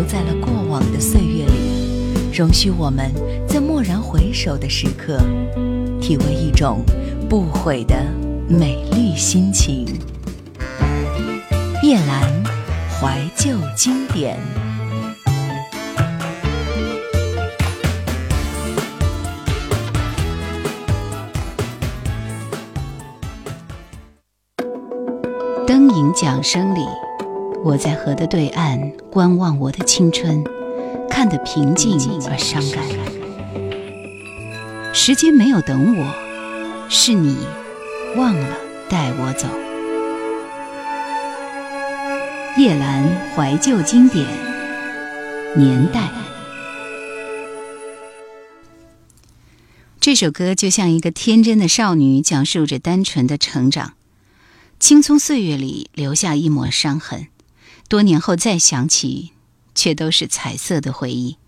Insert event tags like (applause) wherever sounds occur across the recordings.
留在了过往的岁月里，容许我们在蓦然回首的时刻，体味一种不悔的美丽心情。夜阑，怀旧经典，灯影桨声里。我在河的对岸观望我的青春，看得平静而伤感。时间没有等我，是你忘了带我走。夜阑怀旧经典《年代》这首歌，就像一个天真的少女，讲述着单纯的成长，青葱岁月里留下一抹伤痕。多年后再想起，却都是彩色的回忆。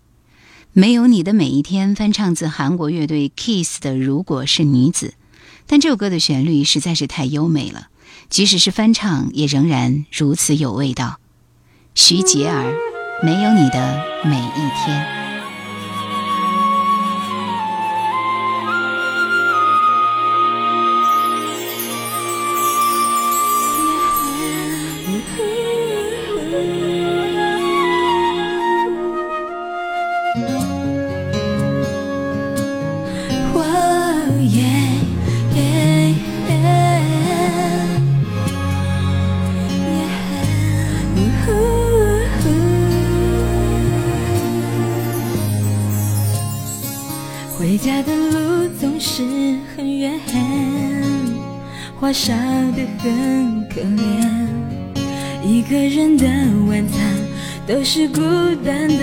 没有你的每一天，翻唱自韩国乐队 Kiss 的《如果是女子》，但这首歌的旋律实在是太优美了，即使是翻唱，也仍然如此有味道。徐杰儿，《没有你的每一天》。是孤单的。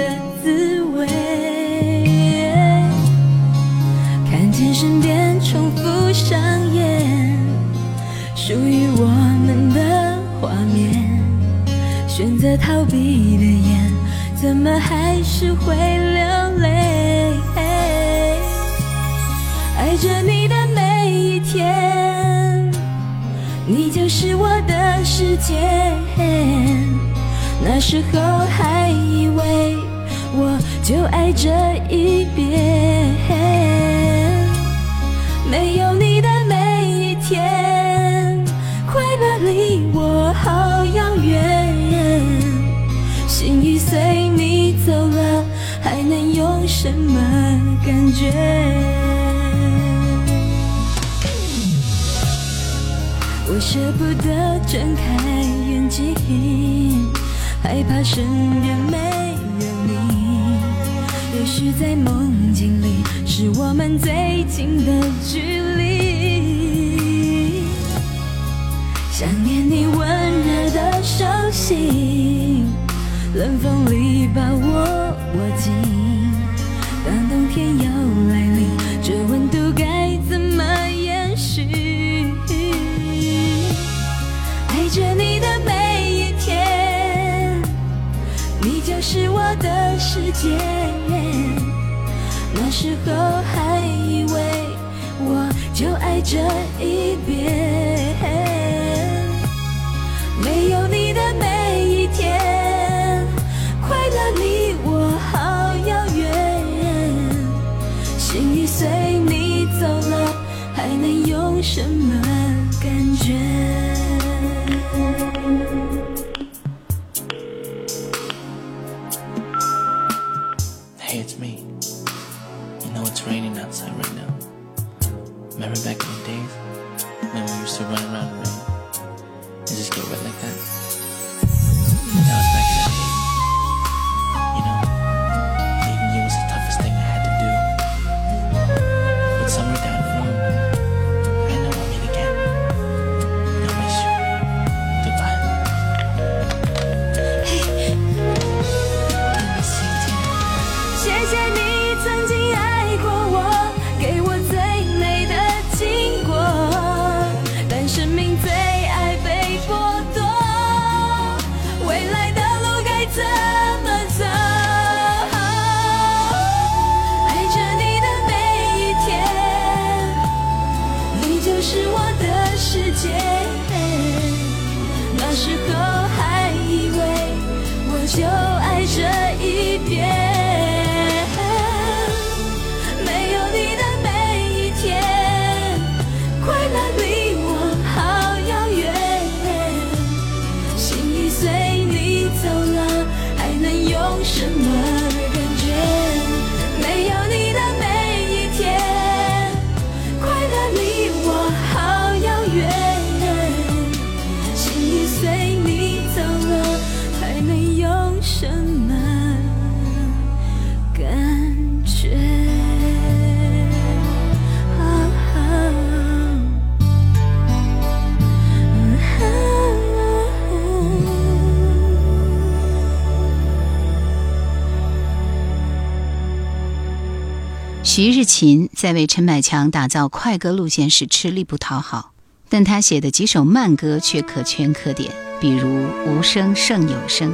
徐日勤在为陈百强打造快歌路线时吃力不讨好，但他写的几首慢歌却可圈可点，比如《无声胜有声》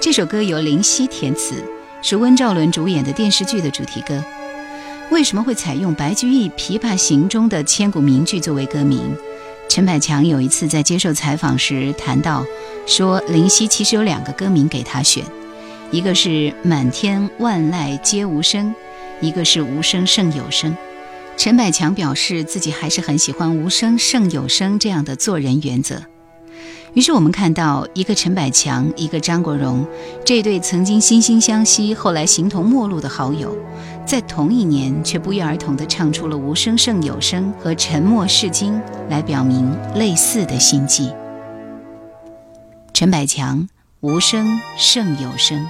这首歌由林夕填词，是温兆伦主演的电视剧的主题歌。为什么会采用白居易《琵琶行》中的千古名句作为歌名？陈百强有一次在接受采访时谈到，说林夕其实有两个歌名给他选，一个是《满天万籁皆无声》。一个是无声胜有声，陈百强表示自己还是很喜欢无声胜有声这样的做人原则。于是我们看到，一个陈百强，一个张国荣，这对曾经惺惺相惜、后来形同陌路的好友，在同一年却不约而同地唱出了《无声胜有声》和《沉默是金》，来表明类似的心迹。陈百强，《无声胜有声》。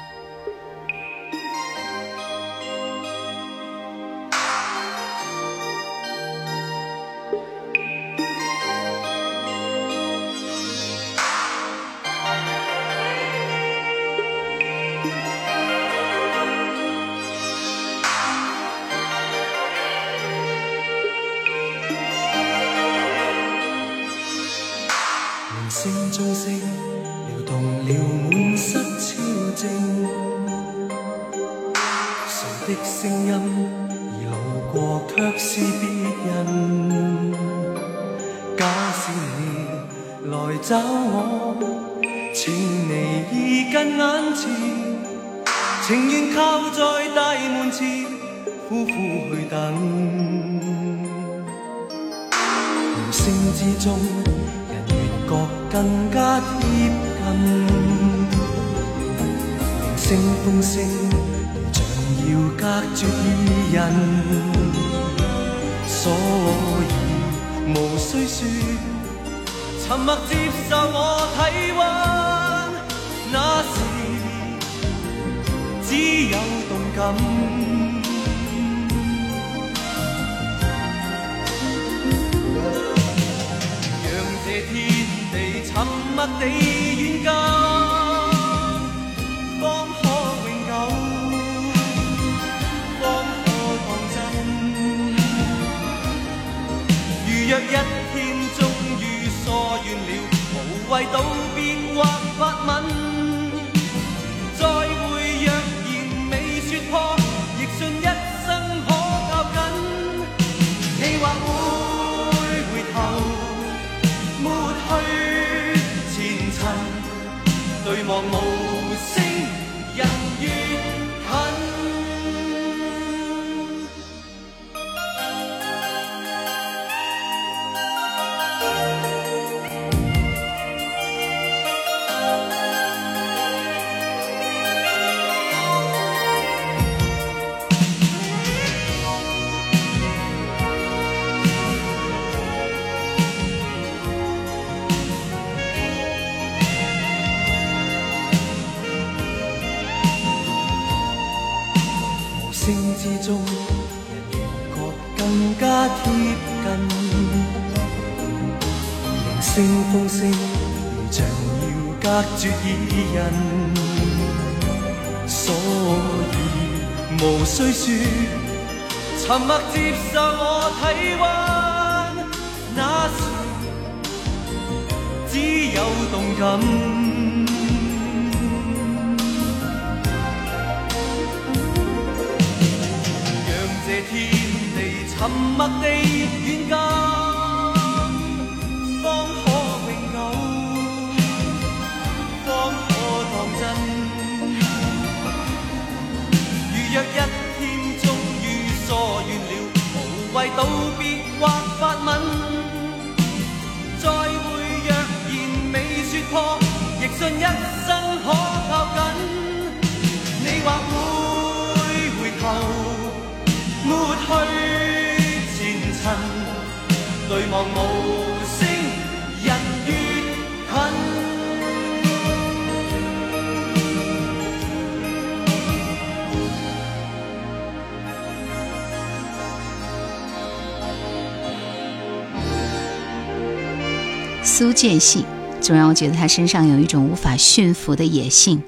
苏见信总让我觉得他身上有一种无法驯服的野性。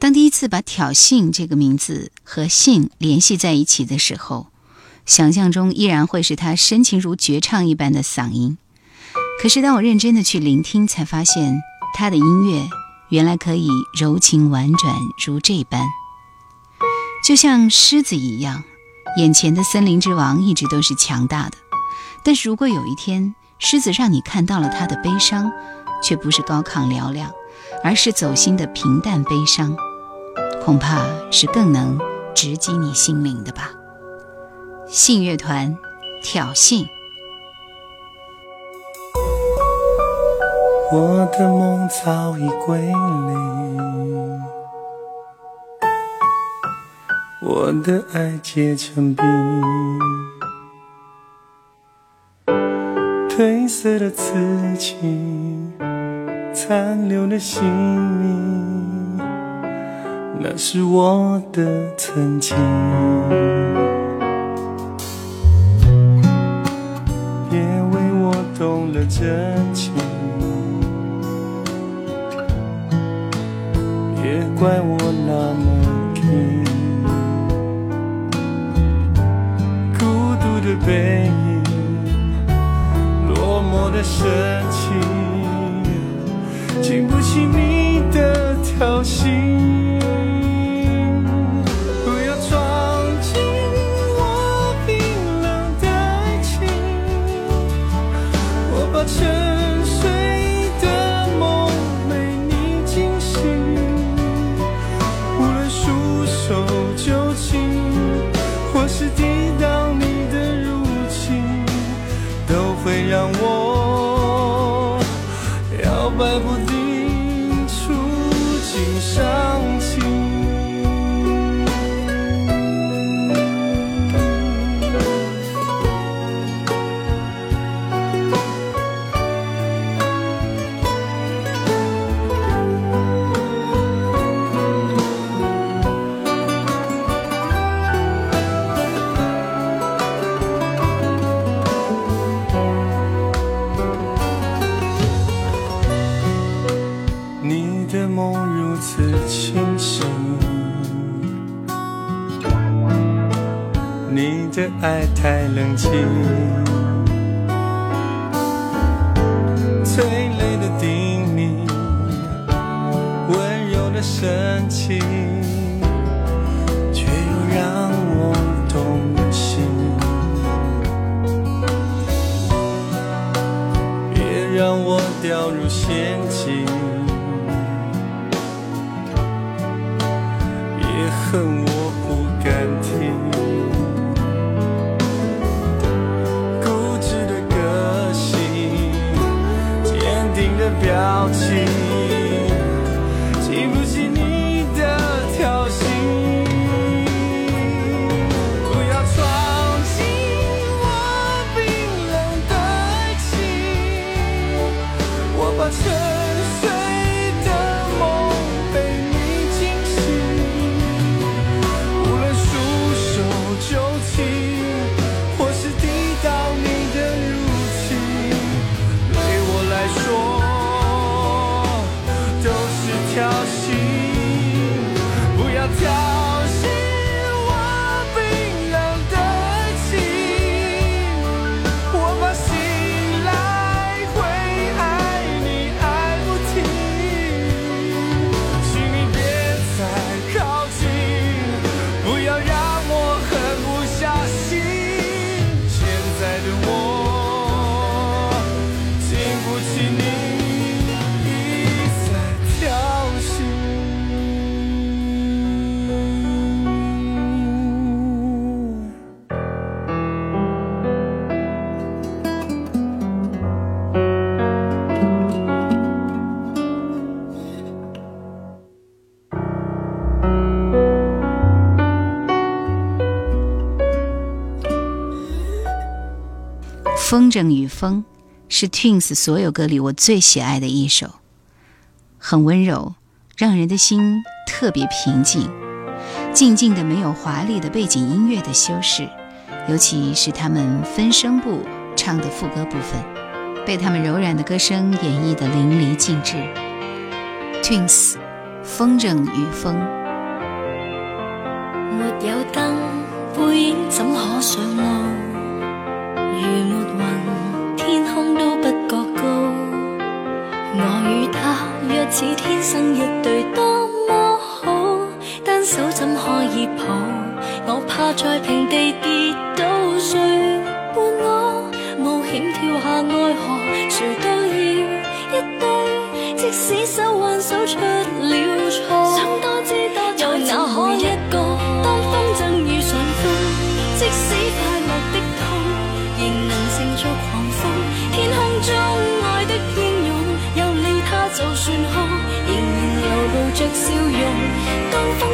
当第一次把“挑衅”这个名字和信联系在一起的时候，想象中依然会是他深情如绝唱一般的嗓音。可是当我认真地去聆听，才发现他的音乐原来可以柔情婉转如这般，就像狮子一样，眼前的森林之王一直都是强大的。但是如果有一天，狮子让你看到了他的悲伤，却不是高亢嘹亮，而是走心的平淡悲伤，恐怕是更能直击你心灵的吧。信乐团，挑衅。我的梦早已归零，我的爱结成冰。褪色的字迹，残留的姓名，那是我的曾经。别为我动了真情，别怪我那么拼，孤独的背。我的深情经不起你的挑衅。的爱太冷清，催泪的叮咛，温柔的深情，却又让我动心。别让我掉入陷阱。《风筝与风》是 Twins 所有歌里我最喜爱的一首，很温柔，让人的心特别平静。静静的，没有华丽的背景音乐的修饰，尤其是他们分声部唱的副歌部分，被他们柔软的歌声演绎的淋漓尽致。Twins，《风筝与风》。没有灯，背影怎可似天生一对，多么好！单手怎可以抱？我怕在平地跌倒，谁伴我冒险跳下爱河？谁要一对，即使手挽手出了错。着笑容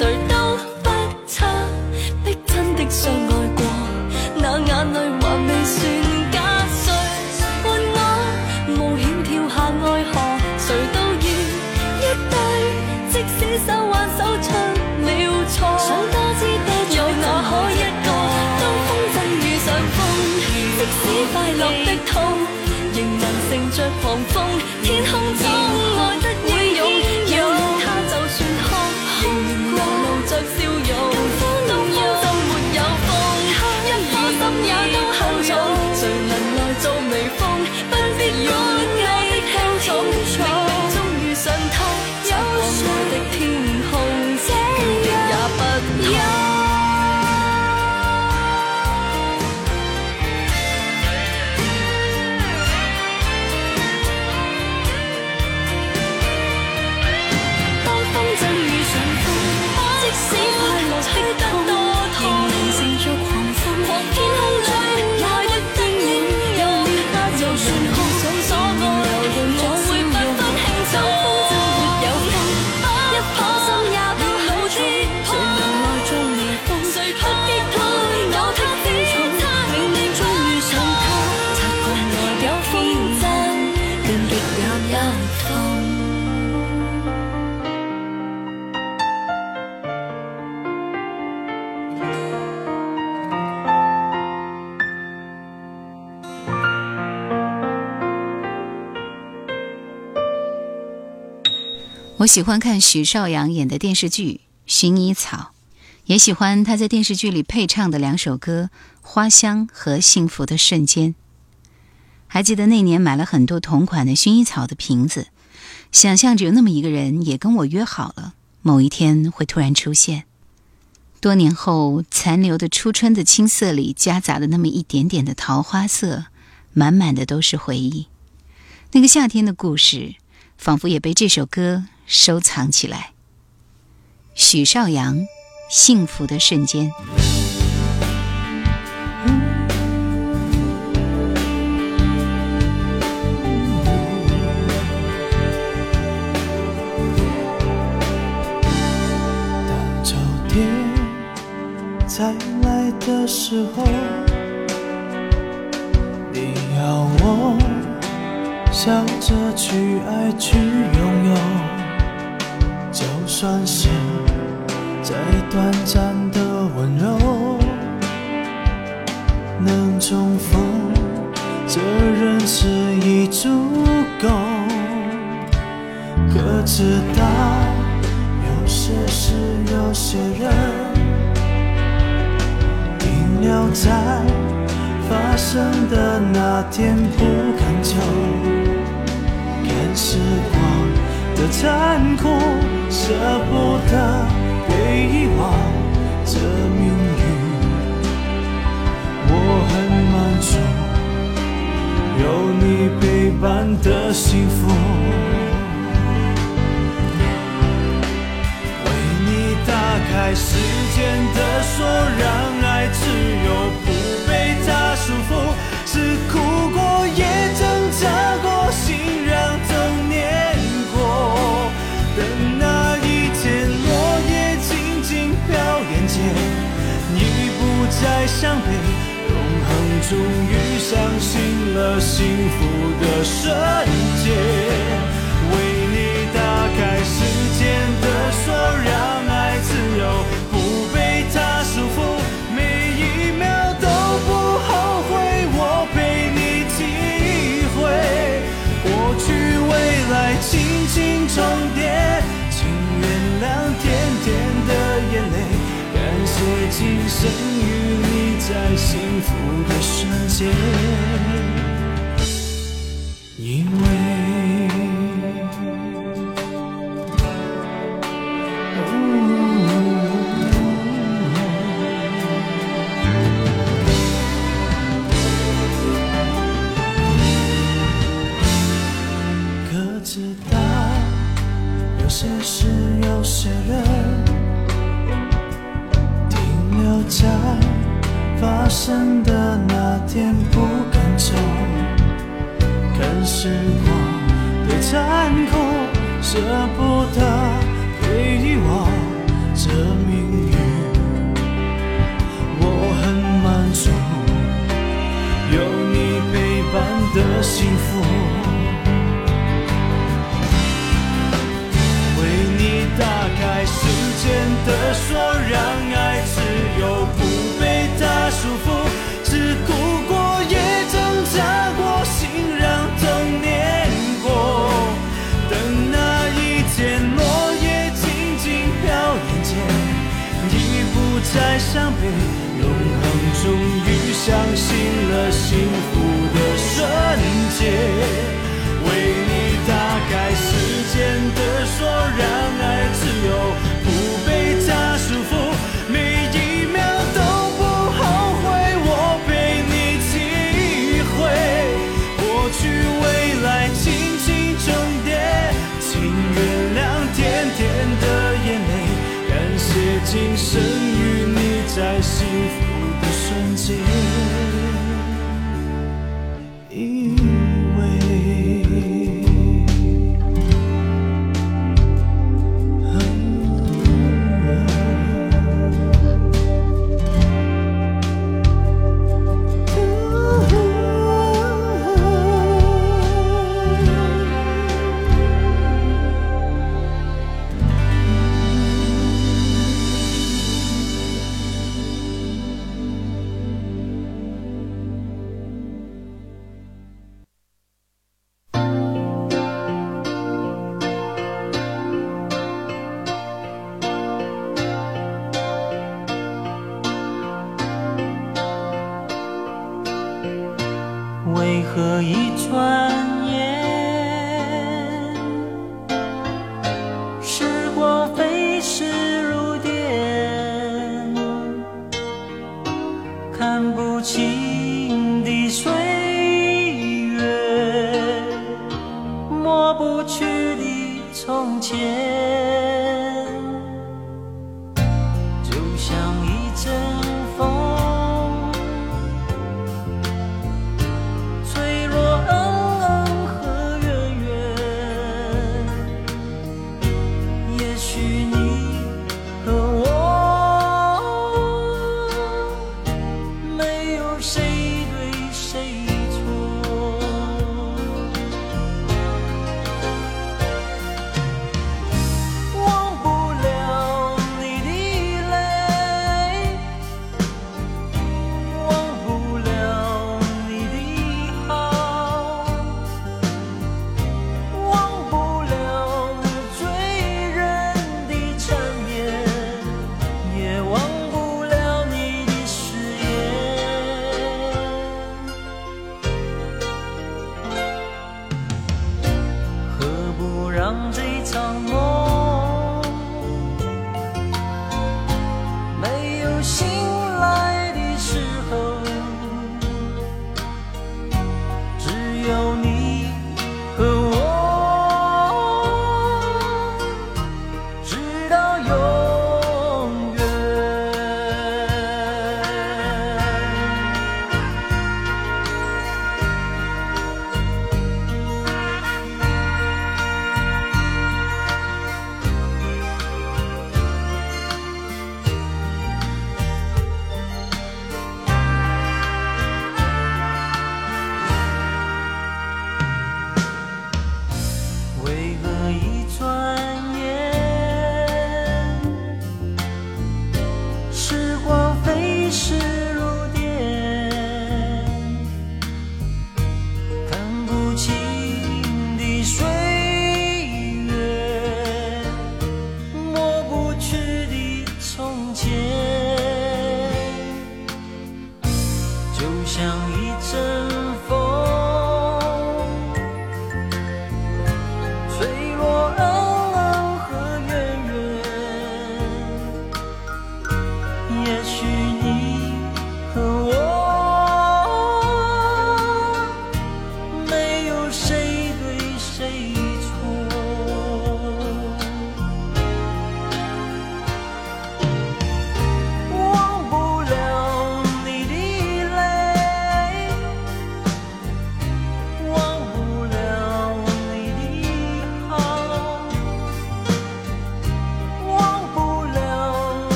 떨떠 我喜欢看许绍洋演的电视剧《薰衣草》，也喜欢他在电视剧里配唱的两首歌《花香》和《幸福的瞬间》。还记得那年买了很多同款的薰衣草的瓶子，想象着有那么一个人也跟我约好了，某一天会突然出现。多年后，残留的初春的青涩里夹杂的那么一点点的桃花色，满满的都是回忆。那个夏天的故事，仿佛也被这首歌。收藏起来。许绍洋，幸福的瞬间。当秋天再来的时候，你要我笑着去爱，去拥有。就算是再短暂的温柔，能重逢，这人世已足够。可知道有些事，有些人，停留在发生的那天不肯走，看光。的残酷，舍不得被遗忘。这命运，我很满足，有你陪伴的幸福。为你打开时间的锁，让爱自由，不被它束缚。是哭过，也。再相陪，永恒终于相信了幸福的瞬间，为你打开时间的锁，让。今生与你在幸福的瞬间。生的那天不肯走，看时光的残酷，舍不得被遗忘。这命运，我很满足，有你陪伴的幸福。为你打开时间的锁，让爱自由，不被它束缚。向北，永恒终于相信了幸福的瞬间，为你打开时间的锁，让爱。as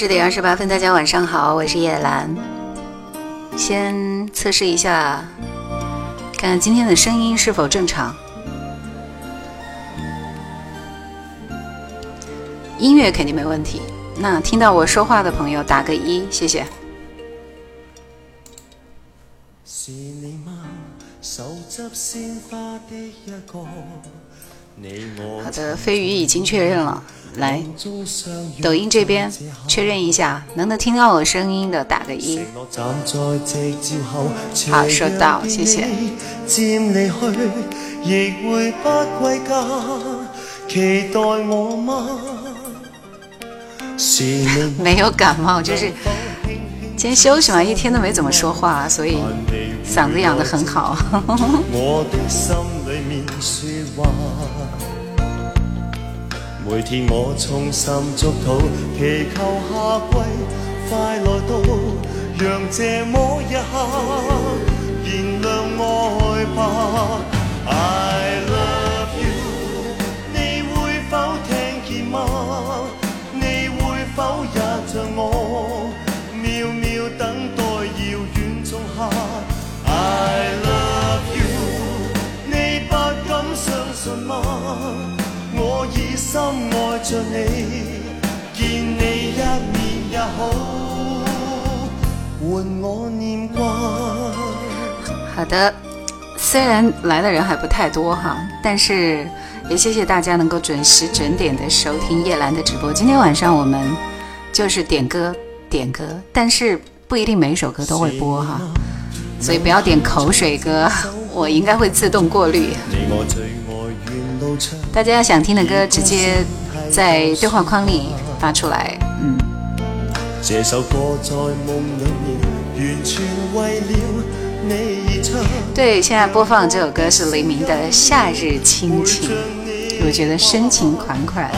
十点二十八分，大家晚上好，我是叶兰。先测试一下，看看今天的声音是否正常。音乐肯定没问题。那听到我说话的朋友打个一，谢谢。好的，飞鱼已经确认了。来，抖音这边确认一下，能能听到我声音的打个一。好，收到，谢谢。(laughs) 没有感冒，就是今天休息嘛，一天都没怎么说话，所以嗓子养得很好。(laughs) 每天我衷心祝祷，祈求下季快来到让这么一刻燃亮爱吧。I love you，你会否听见吗？好的，虽然来的人还不太多哈，但是也谢谢大家能够准时准点的收听叶兰的直播。今天晚上我们就是点歌点歌，但是不一定每一首歌都会播哈，所以不要点口水歌，我应该会自动过滤。大家想听的歌，直接在对话框里发出来。嗯。这首歌在梦里面完全为了你对，现在播放这首歌是黎明的《夏日亲情》，我觉得深情款款。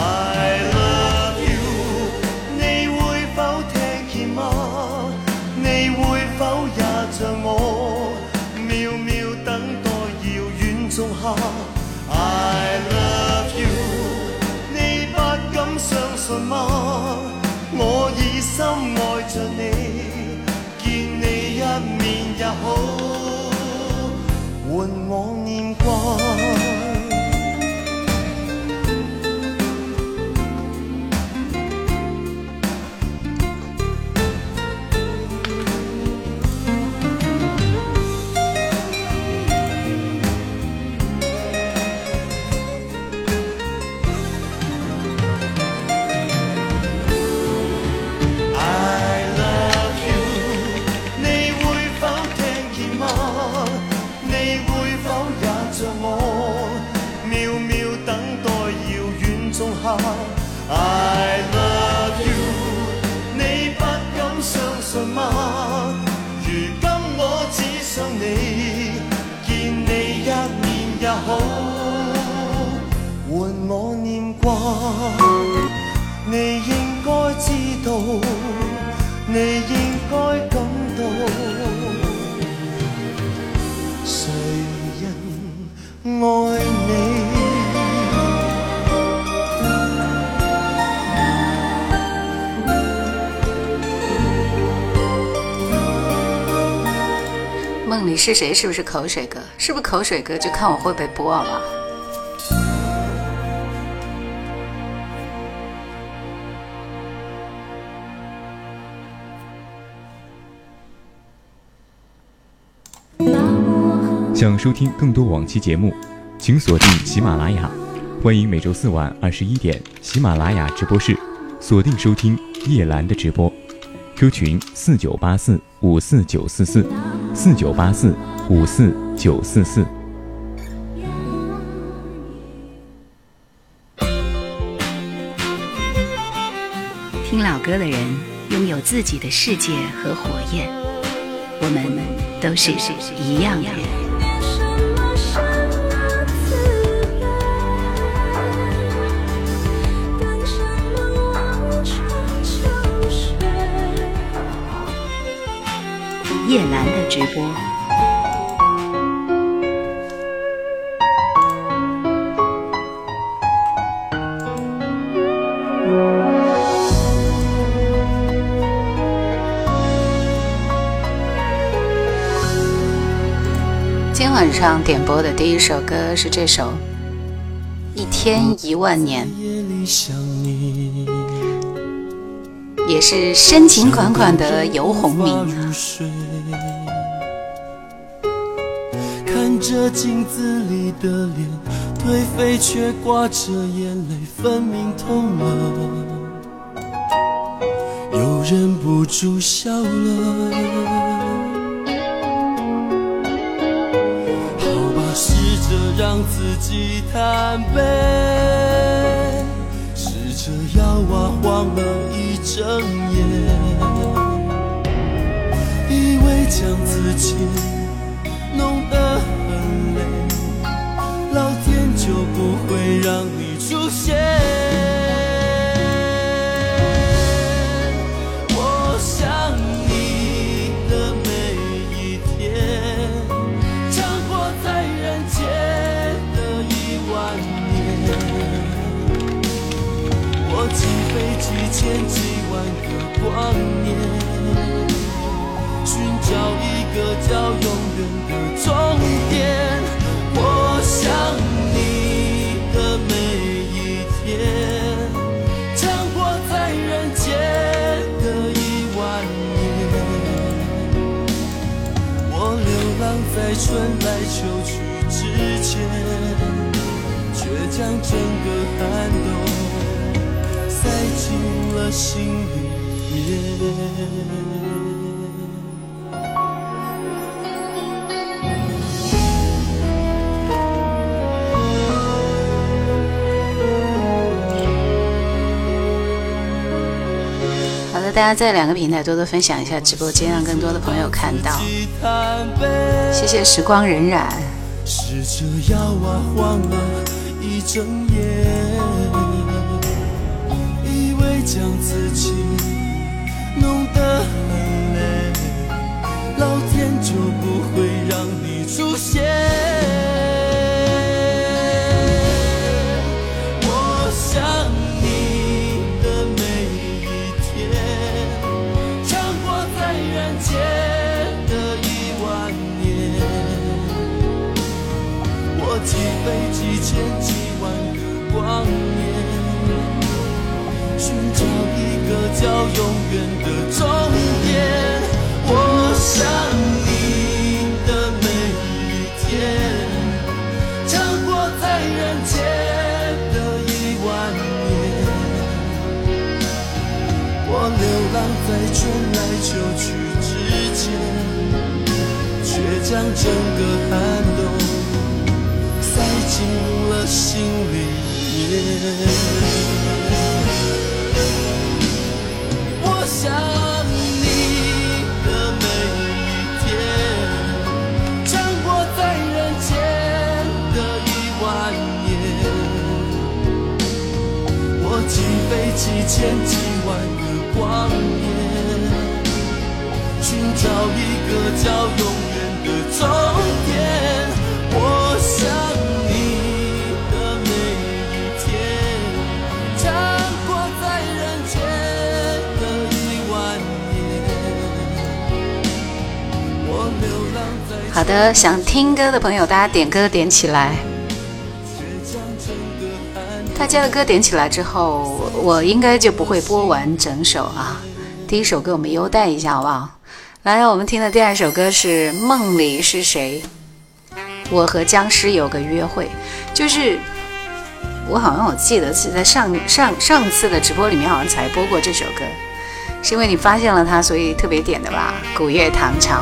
你是谁？是不是口水哥？是不是口水哥？就看我会不会播吧。想收听更多往期节目，请锁定喜马拉雅。欢迎每周四晚二十一点喜马拉雅直播室，锁定收听叶兰的直播。Q 群四九八四。五四九四四四九八四五四九四四。听老歌的人拥有自己的世界和火焰，我们都是一样的人。叶兰的直播，今晚上点播的第一首歌是这首《一天一万年》，也是深情款款的游鸿明啊。着镜子里的脸，颓废却挂着眼泪，分明痛了，又忍不住笑了。好吧，试着让自己坦白，试着要啊晃了一整夜，以为将自己。就不会让你出现。我想你的每一天，长活在人间的一万年。我几飞几千几万个光年，寻找一个叫永远的终点。在春来秋去之前，却将整个寒冬塞进了心里面。大家在两个平台多多分享一下直播间，让更多的朋友看到。谢谢时光荏苒。老天就不会让你出现。这叫永远的终点。我想你的每一天，将过在人间的一万年。我流浪在春来秋去之间，却将整个寒冬塞进了心里面。想你的每一天，穿过在人间的一万年，我击飞几千几万个光年，寻找一个叫永。好的，想听歌的朋友，大家点歌点起来。大家的歌点起来之后，我应该就不会播完整首啊。第一首歌我们优待一下，好不好？来，我们听的第二首歌是《梦里是谁》，我和僵尸有个约会。就是我好像我记得是在上上上次的直播里面好像才播过这首歌，是因为你发现了它，所以特别点的吧？古月唐朝。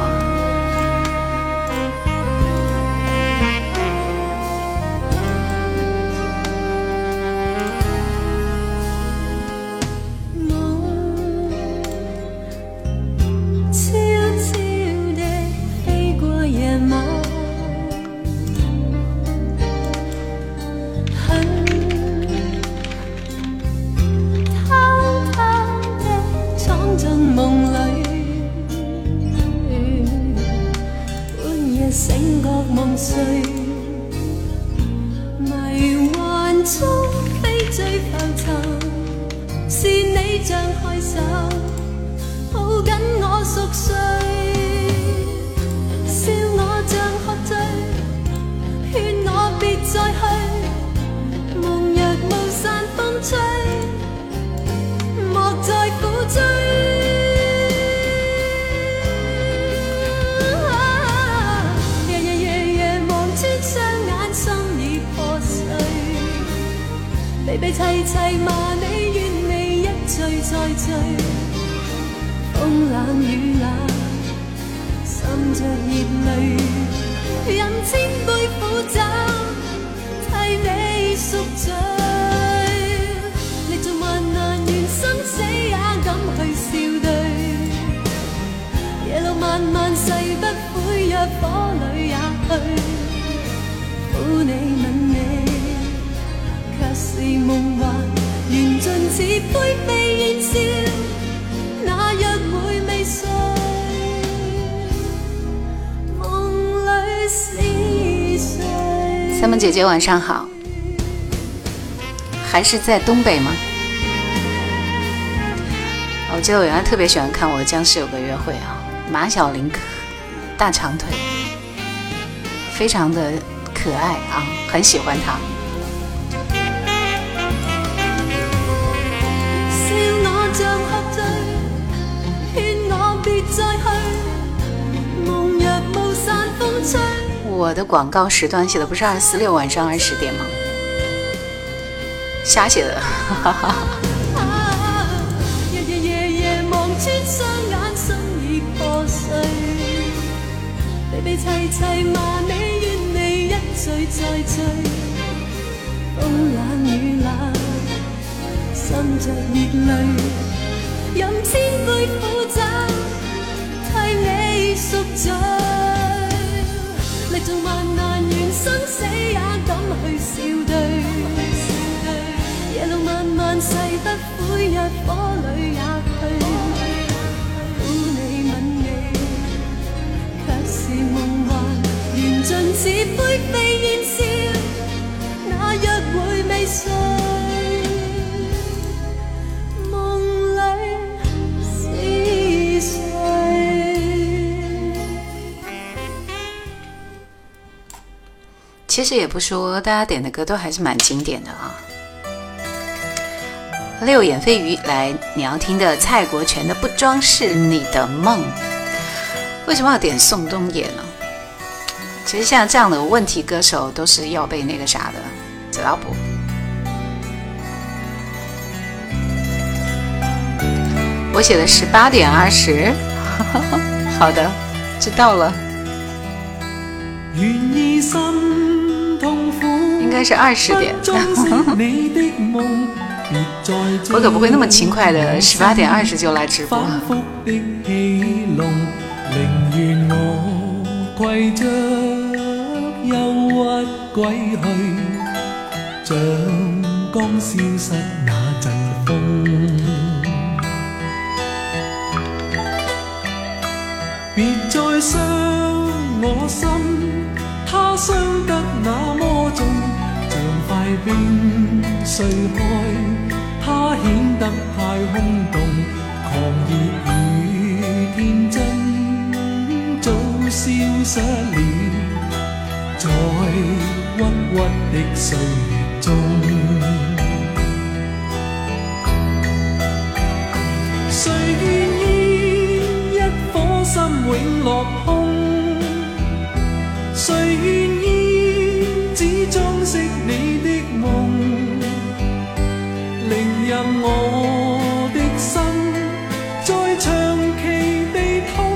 姐姐晚上好，还是在东北吗？我记得我原来特别喜欢看《我僵尸有个约会》啊，马小玲大长腿，非常的可爱啊，很喜欢她。我的广告时段写的不是二四六晚上二十点吗？瞎写的。纵万难，缘生死也敢去笑对。夜路漫漫，誓不悔，火里也去。苦你吻你，却是梦幻，缘尽似灰飞烟消。其实也不说，大家点的歌都还是蛮经典的啊。六眼飞鱼来，你要听的蔡国权的《不装饰你的梦》。为什么要点宋冬野呢？其实像这样的问题歌手都是要被那个啥的，知道不？我写的十八点二十，(laughs) 好的，知道了。意应该是二十点，(laughs) 我可不会那么勤快的，十八点二十就来直播心。他伤得那么重，像块冰碎开，他显得太空洞，狂热与天真早消失了，在郁郁的岁月中，谁愿意一颗心永落空？谁愿意只装饰你的梦，凌任我的心在长期地痛，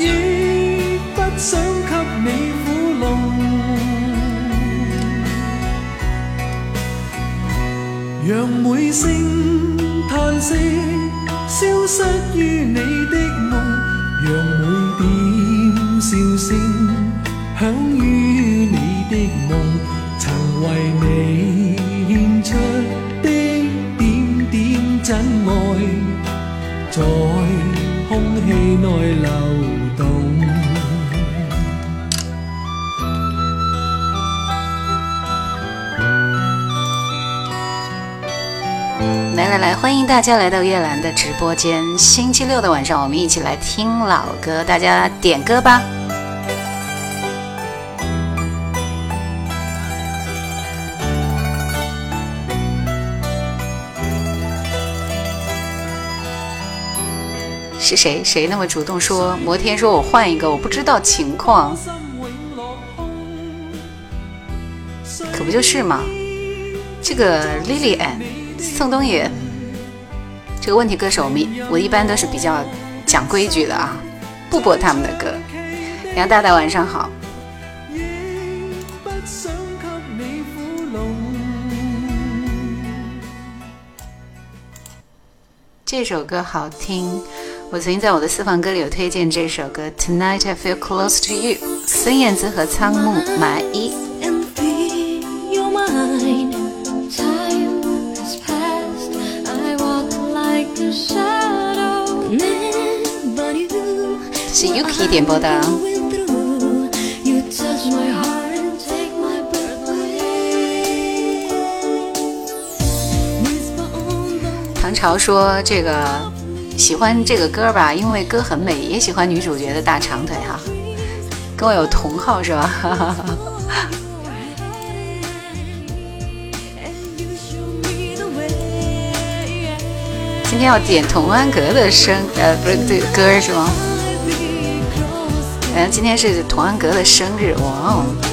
亦不想给你苦痛。让每声叹息消失于你的梦，让每点笑声。响于你的梦，曾为你献出的点点真爱，在空气内流动。来来来，欢迎大家来到月兰的直播间，星期六的晚上我们一起来听老歌，大家点歌吧。是谁？谁那么主动说？摩天说：“我换一个，我不知道情况。”可不就是吗？这个 Lilian，宋冬野，这个问题歌手，我们我一般都是比较讲规矩的啊，不播他们的歌。杨大大，晚上好。这首歌好听。我曾经在我的私房歌里有推荐这首歌《Tonight I Feel Close to You》，孙燕姿和仓木麻衣。是 Yuki 点播的。唐朝说这个。喜欢这个歌吧，因为歌很美，也喜欢女主角的大长腿哈，跟我有同号是吧？(laughs) 今天要点童安格的生，呃，不是这个歌是吗？嗯，今天是童安格的生日，哇哦！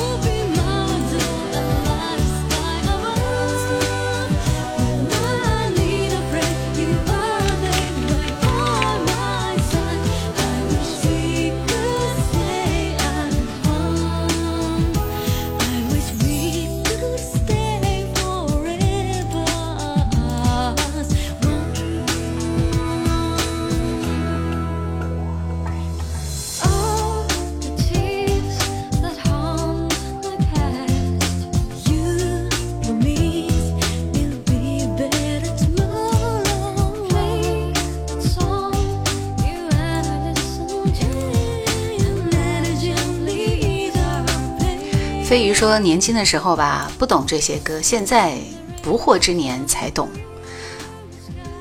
飞鱼说年轻的时候吧，不懂这些歌，现在不惑之年才懂。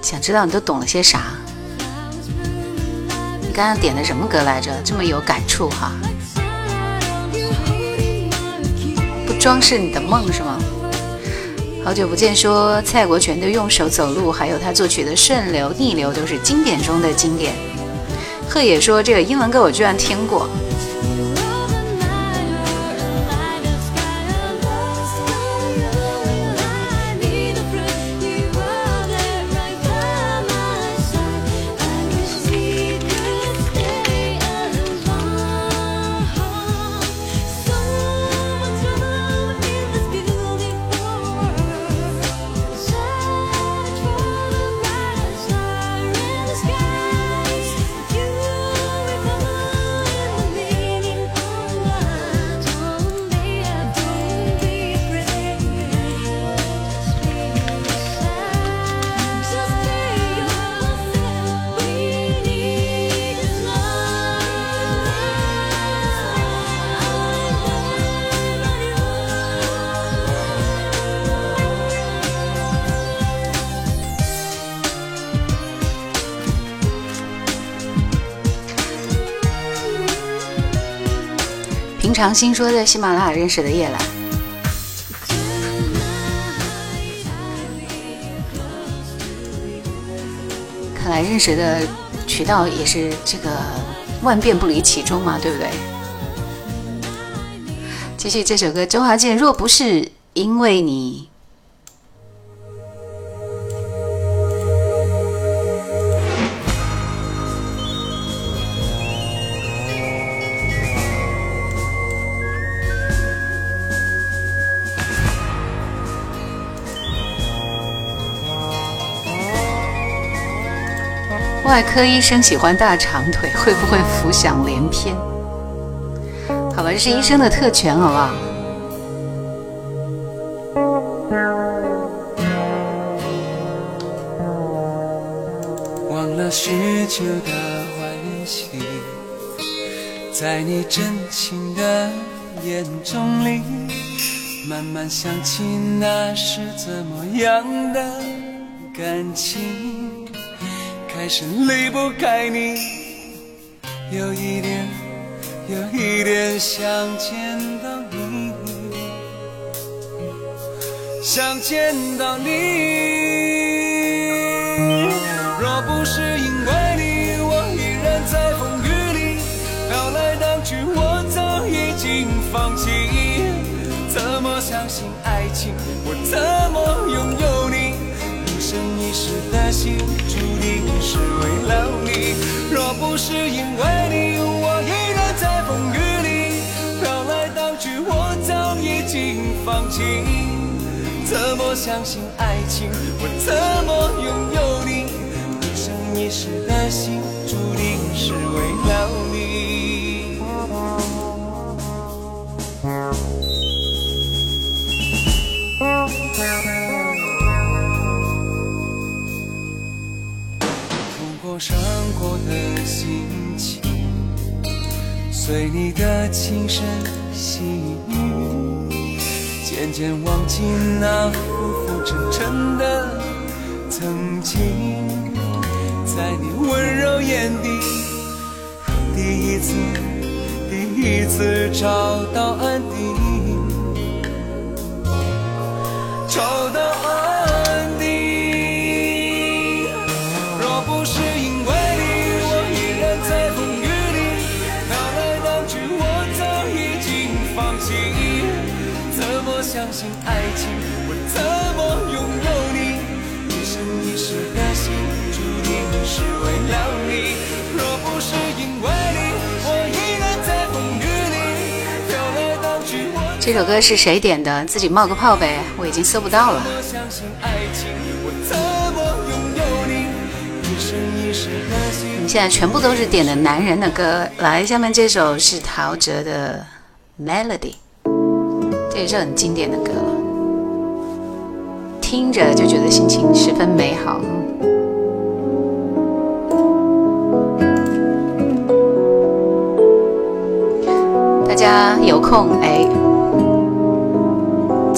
想知道你都懂了些啥？你刚刚点的什么歌来着？这么有感触哈？不装饰你的梦是吗？好久不见，说蔡国权的《用手走路》，还有他作曲的《顺流逆流》都是经典中的经典。贺野说这个英文歌我居然听过。长新说在喜马拉雅认识的叶兰，看来认识的渠道也是这个万变不离其中嘛，对不对？继续这首歌，周华健《若不是因为你》。外科医生喜欢大长腿，会不会浮想联翩？好了，这是医生的特权，好不好？忘了许久的欢喜，在你真情的眼中里，慢慢想起那是怎么样的感情。还是离不开你，有一点，有一点想见到你，想见到你。若不是因为你，我依然在风雨里，飘来荡去，我早已经放弃。怎么相信爱情？我怎么拥有你？一生一世的心。是为了你，若不是因为你，我依然在风雨里飘来荡去，我早已经放弃。怎么相信爱情？我怎么拥有你？一生一世的心。随你的轻声细语，渐渐忘记那浮浮沉沉的曾经，在你温柔眼底，第一次，第一次找到安定。这首歌是谁点的？自己冒个泡呗，我已经搜不到了。你们现在全部都是点的男人的歌，来，下面这首是陶喆的《Melody》，这也是很经典的歌了，听着就觉得心情十分美好。大家有空哎。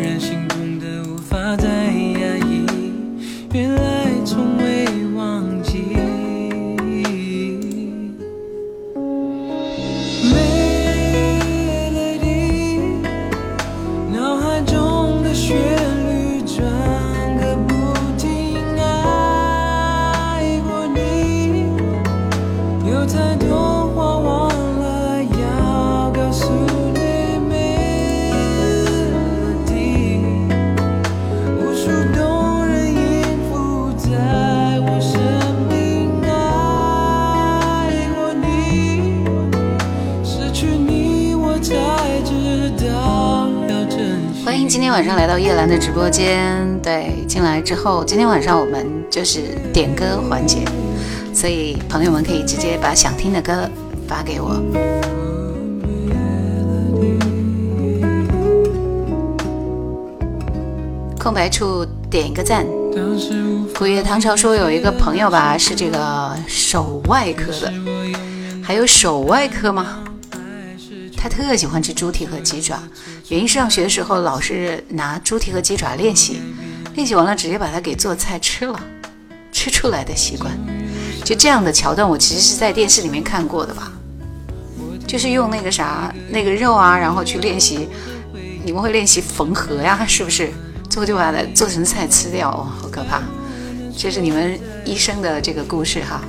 突然，心痛的无法再压抑。原来。晚上来到叶兰的直播间，对，进来之后，今天晚上我们就是点歌环节，所以朋友们可以直接把想听的歌发给我。空白处点一个赞。古月唐朝说有一个朋友吧，是这个手外科的，还有手外科吗？他特喜欢吃猪蹄和鸡爪。原因上学的时候老是拿猪蹄和鸡爪练习，练习完了直接把它给做菜吃了，吃出来的习惯。就这样的桥段，我其实是在电视里面看过的吧，就是用那个啥那个肉啊，然后去练习，你们会练习缝合呀，是不是？最后就把它做成菜吃掉，哇，好可怕！这是你们医生的这个故事哈。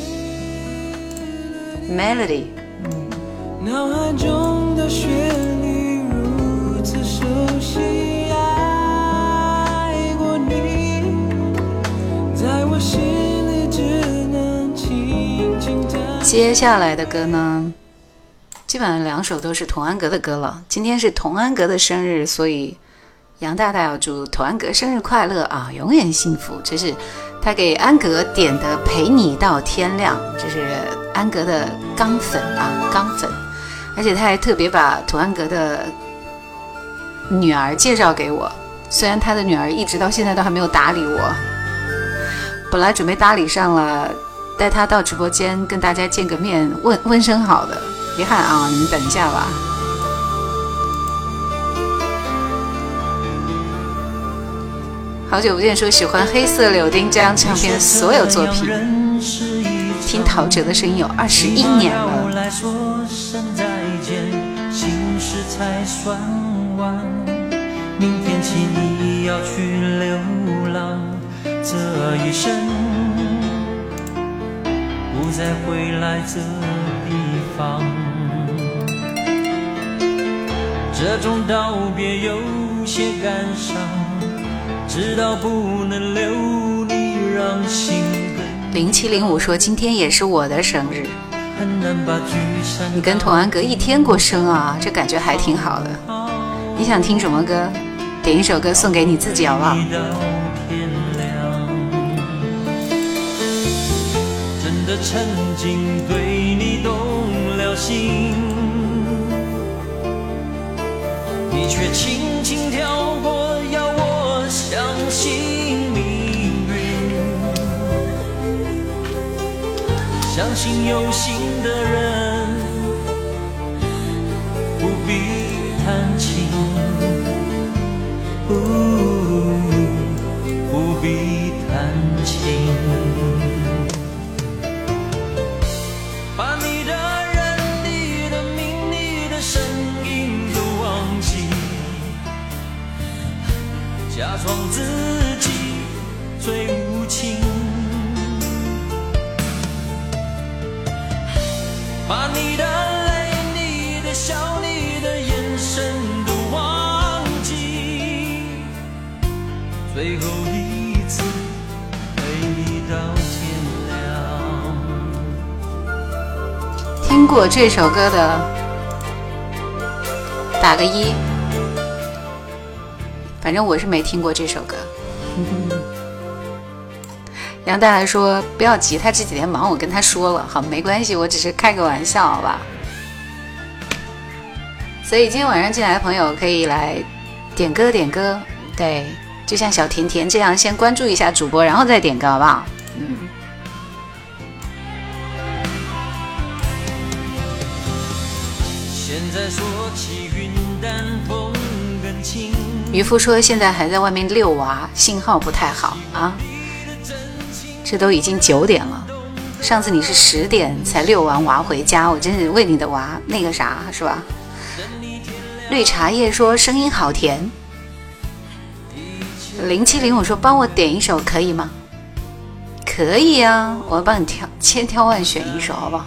(laughs) Melody。脑海中的的。旋律如此熟悉，爱过你，在我心里只能轻轻接下来的歌呢，基本上两首都是童安格的歌了。今天是童安格的生日，所以杨大大要祝童安格生日快乐啊，永远幸福。这是他给安格点的《陪你到天亮》，这是安格的钢粉啊，钢粉。而且他还特别把图安格的女儿介绍给我，虽然他的女儿一直到现在都还没有搭理我。本来准备搭理上了，带她到直播间跟大家见个面，问问声好的。遗憾啊，你们等一下吧。好久不见，说喜欢黑色柳丁这张唱片的所有作品。听陶喆的声音有二十一年了。间，心事才算完。明天起你要去流浪，这一生不再回来。这地方这种道别有些感伤，直到不能留你，让心。零七零五说今天也是我的生日。你跟童安格一天过生啊，这感觉还挺好的。你想听什么歌？点一首歌送给你自己好不轻相信有心的人，不必谈情，不必谈情，把你的人、你的名、你的声音都忘记，假装自。听过这首歌的，打个一。反正我是没听过这首歌。(laughs) 杨大还说不要急，他这几天忙，我跟他说了，好，没关系，我只是开个玩笑，好吧。所以今天晚上进来的朋友可以来点歌，点歌。对，就像小甜甜这样，先关注一下主播，然后再点歌，好不好？嗯。渔夫说：“现在还在外面遛娃，信号不太好啊。这都已经九点了，上次你是十点才遛完娃回家，我真是为你的娃那个啥，是吧？”绿茶叶说：“声音好甜。”零七零，我说：“帮我点一首可以吗？”可以啊，我帮你挑，千挑万选一首，好不好？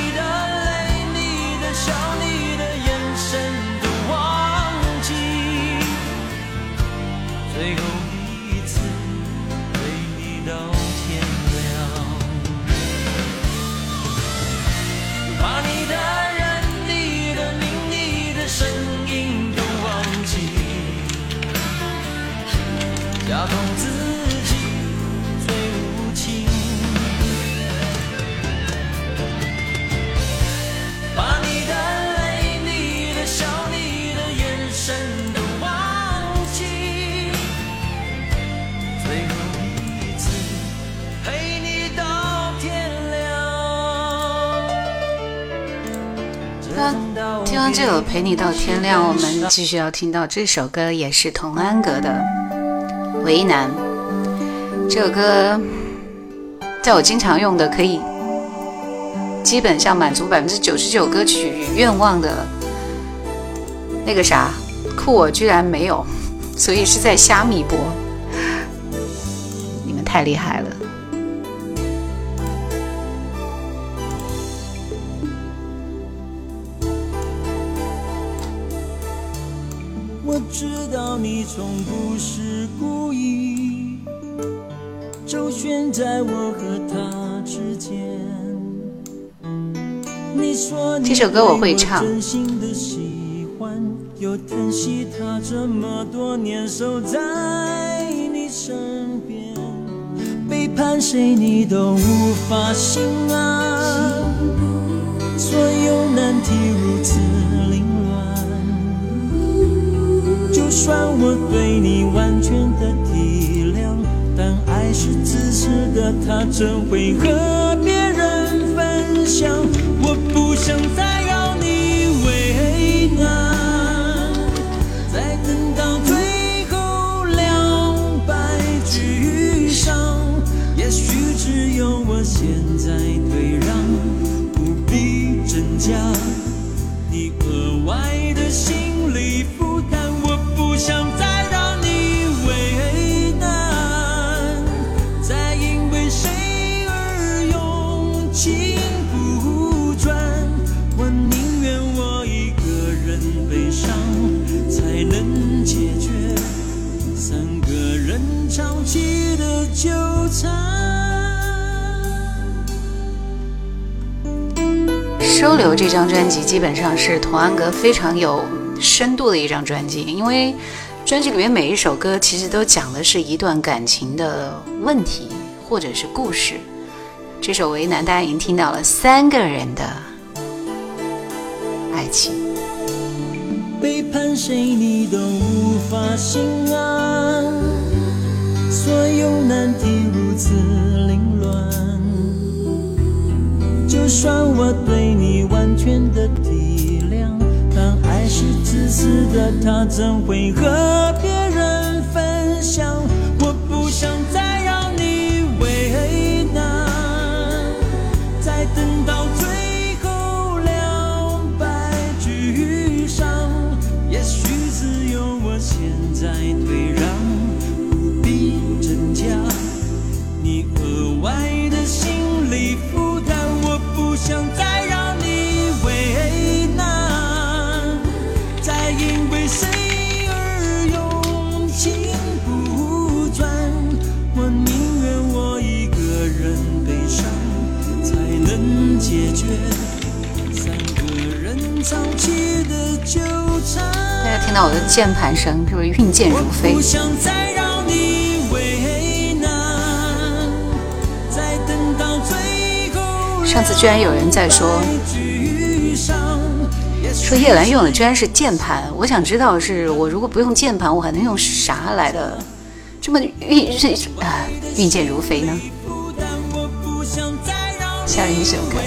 刚就陪你到天亮。我们继续要听到这首歌，也是童安格的《为难》。这首歌在我经常用的，可以基本上满足百分之九十九歌曲愿望的那个啥酷我居然没有，所以是在虾米播。你们太厉害了！你从不是故意周旋在我和他之间你说这首歌我会唱真心的喜欢又担心他这么多年守在你身边背叛谁你都无法心安所有难题如此就算我对你完全的体谅，但爱是自私的，它怎会和别人分享？我不想再让你为难，再等到最后两败俱伤，也许只有我现在退让，不必挣扎。《收留》这张专辑基本上是童安格非常有深度的一张专辑，因为专辑里面每一首歌其实都讲的是一段感情的问题或者是故事。这首《为难》大家已经听到了，三个人的爱情，背叛谁你都无法心安，所有难题如此凌乱。算我对你完全的体谅，但爱是自私的，他怎会和别人分享？听到我的键盘声，就是运剑如飞。上次居然有人在说，说叶兰用的居然是键盘。我想知道，是我如果不用键盘，我还能用啥来的？这么运运啊，运剑如飞呢？下一首。歌。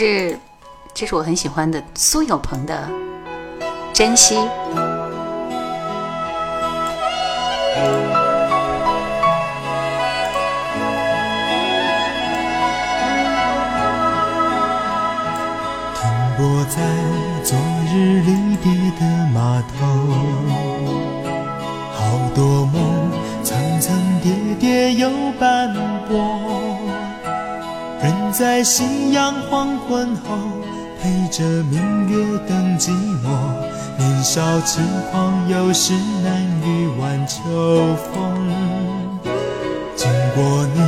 是，这是我很喜欢的苏有朋的《珍惜》。停泊在昨日离别的码头，好多梦层层叠叠又斑驳。人在夕阳黄昏后，陪着明月等寂寞。年少痴狂，有时难御晚秋风。经过你，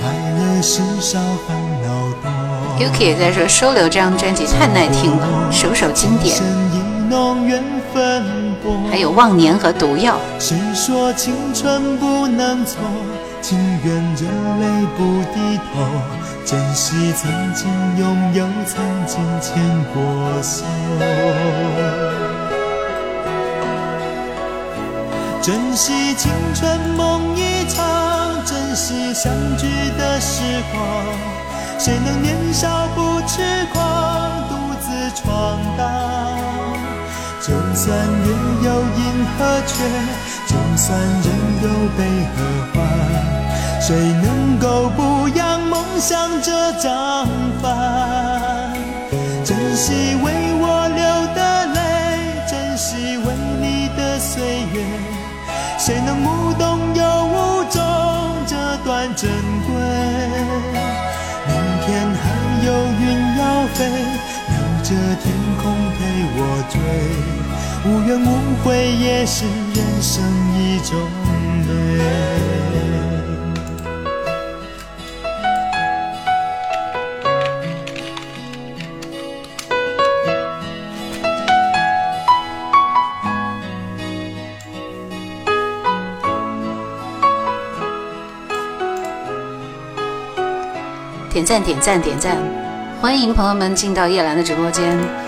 快乐时少，烦恼多。UK 也在说收留这张专辑太耐听了，首首经典。还有忘年和毒药。谁说青春不能错？情愿热泪不低头，珍惜曾经拥有，曾经牵过手。珍惜青春梦一场，珍惜相聚的时光。谁能年少不痴狂，独自闯荡？就算人有阴和缺，就算人有悲和欢，谁能够不扬梦想这张帆？珍惜为我流的泪，珍惜为你的岁月，谁能无动又无衷这段珍贵？明天还有云要飞，留着。天。空陪我醉，无怨无悔也是人生一种美。点赞点赞点赞！欢迎朋友们进到叶兰的直播间。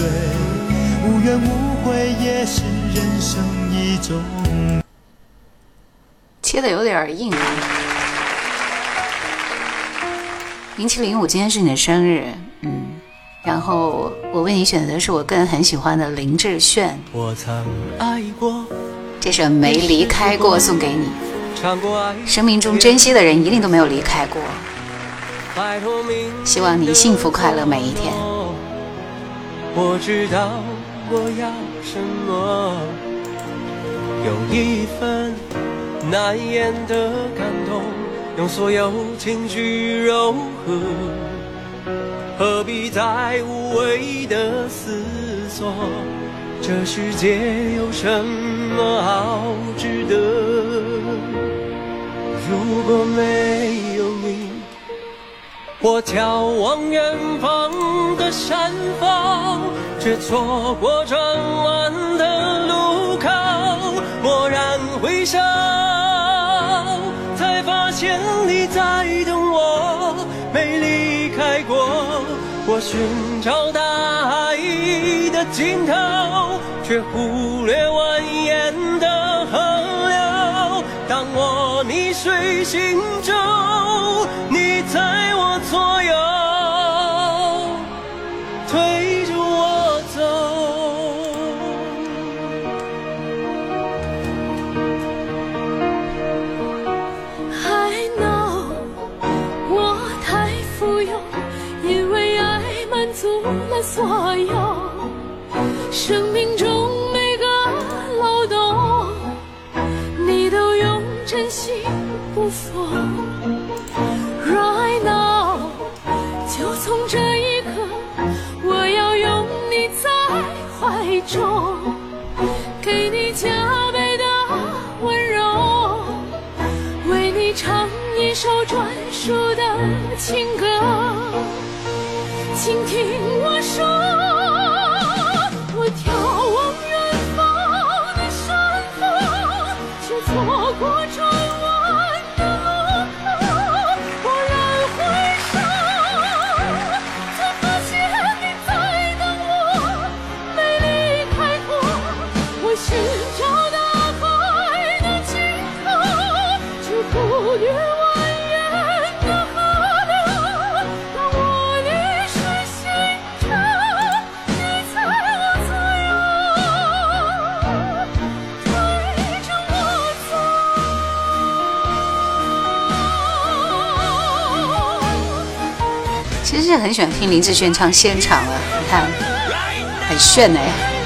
无无怨悔也是人生一种。切的有点硬。零七零五，今天是你的生日，嗯，然后我为你选择是我个人很喜欢的林志炫，《这首没离开过》送给你。生命中珍惜的人一定都没有离开过。希望你幸福快乐每一天。我知道我要什么，有一份难言的感动，用所有情绪柔合，何必再无谓的思索？这世界有什么好值得？如果没有你。我眺望远方的山峰，却错过转弯的路口。蓦然回首，才发现你在等我，没离开过。我寻找大海的尽头，却忽略蜿蜒的河。水行舟，你在我左右，推着我走。know，我太富有，因为爱满足了所有。生命中每个漏洞，你都用真心。不说。r i g h t now，就从这一刻，我要拥你在怀中，给你加倍的温柔，为你唱一首专属的情歌，请听我说。喜欢听林志炫唱现场了，你看，很炫哎。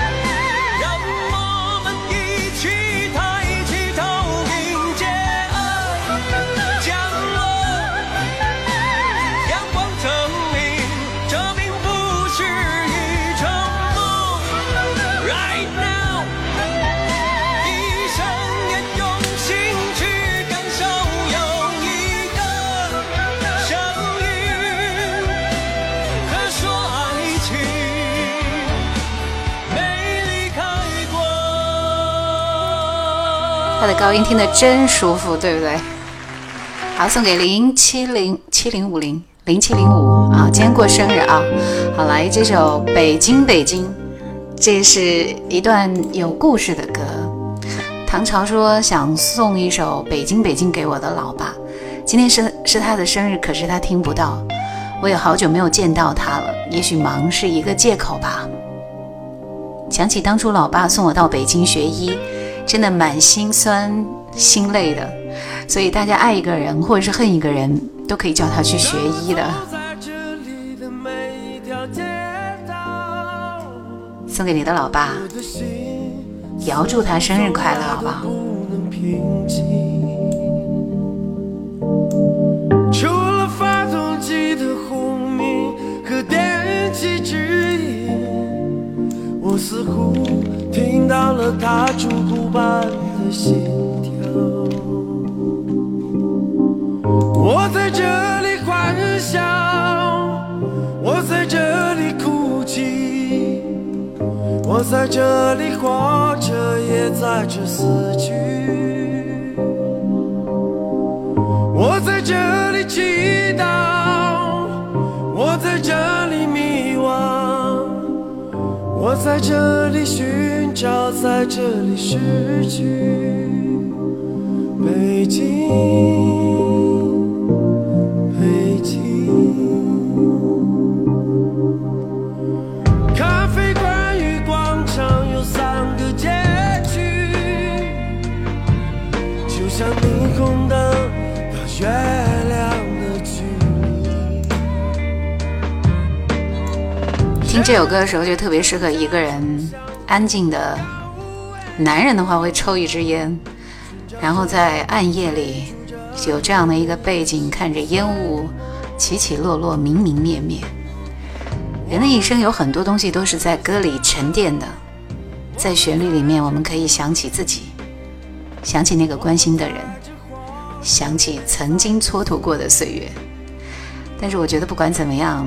他的高音听得真舒服，对不对？好，送给零七零七零五零零七零五啊，今天过生日啊！好，来这首《北京北京》，这是一段有故事的歌。唐朝说想送一首《北京北京》给我的老爸，今天是是他的生日，可是他听不到，我也好久没有见到他了。也许忙是一个借口吧。想起当初老爸送我到北京学医。真的蛮心酸心累的，所以大家爱一个人或者是恨一个人，都可以叫他去学医的。送给你的老爸，也要祝他生日快乐，好不好？听到了它烛骨般的心跳，我在这里欢笑，我在这里哭泣，我在这里活着也在这死去，我在这里祈祷，我在这里。我在这里寻找，在这里失去。北京，北京，咖啡馆与广场有三个街区，就像霓虹灯的月。听这首歌的时候，就特别适合一个人安静的。男人的话会抽一支烟，然后在暗夜里有这样的一个背景，看着烟雾起起落落，明明灭灭。人的一生有很多东西都是在歌里沉淀的，在旋律里面，我们可以想起自己，想起那个关心的人，想起曾经蹉跎过的岁月。但是我觉得，不管怎么样。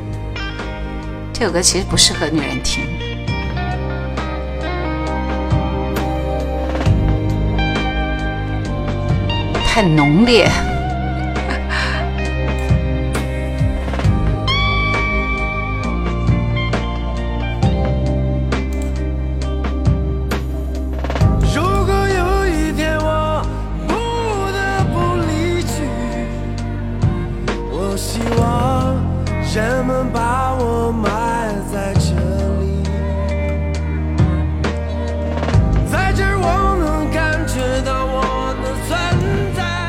这首歌其实不适合女人听，太浓烈。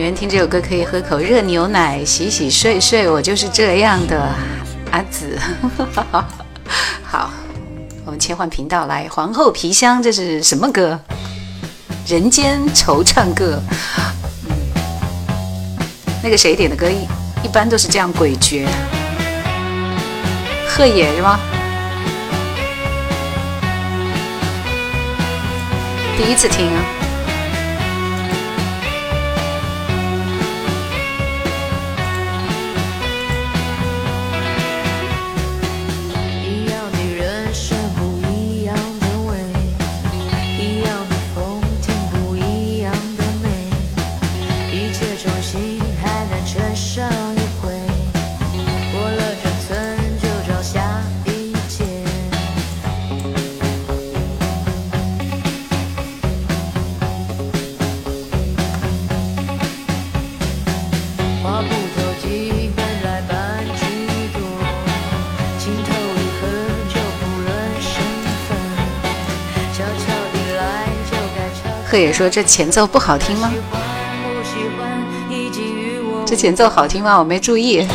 女人听这首歌可以喝口热牛奶，洗洗睡睡，我就是这样的，阿紫。(laughs) 好，我们切换频道来，《皇后皮箱》这是什么歌？人间惆怅歌。嗯，那个谁点的歌，一一般都是这样诡谲。贺野是吗？第一次听啊。也说这前奏不好听吗？这前奏好听吗？我没注意，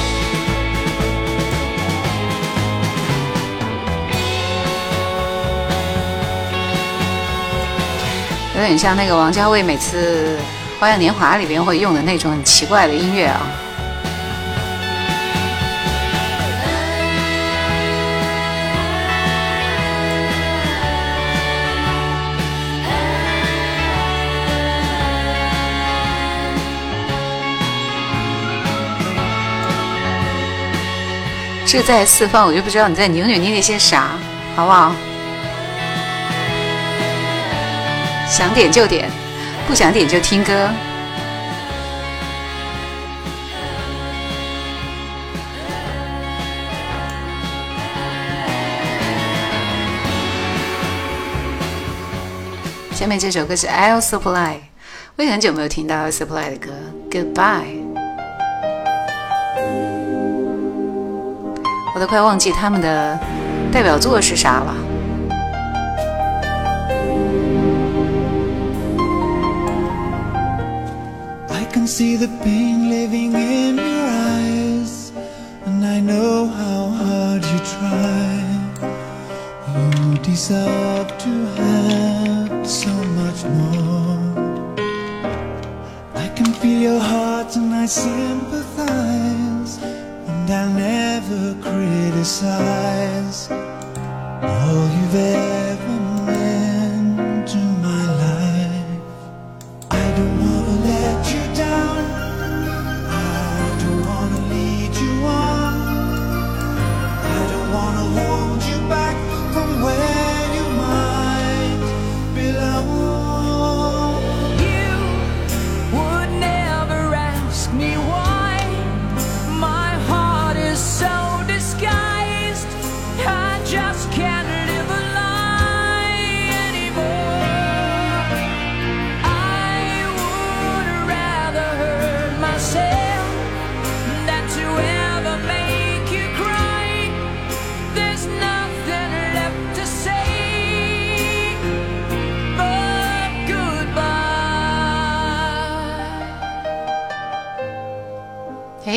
有点像那个王家卫每次《花样年华》里边会用的那种很奇怪的音乐啊。志在四方，我就不知道你在扭扭捏捏些啥，好不好？想点就点，不想点就听歌。下面这首歌是 I l Supply，我也很久没有听到 I Supply 的歌，《Goodbye》。我都快忘记他们的代表作是啥了。and I'll never criticize all you've ever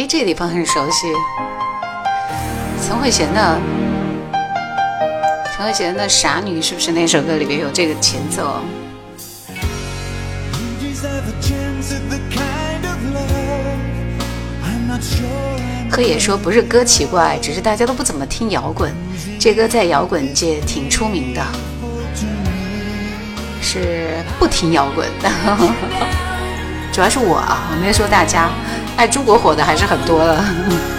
哎，这个地方很熟悉，陈慧娴的《陈慧娴的傻女》是不是那首歌里面有这个前奏？可也说不是歌奇怪，只是大家都不怎么听摇滚，这歌在摇滚界挺出名的，是不听摇滚，(laughs) 主要是我啊，我没有说大家。爱中国火的还是很多的。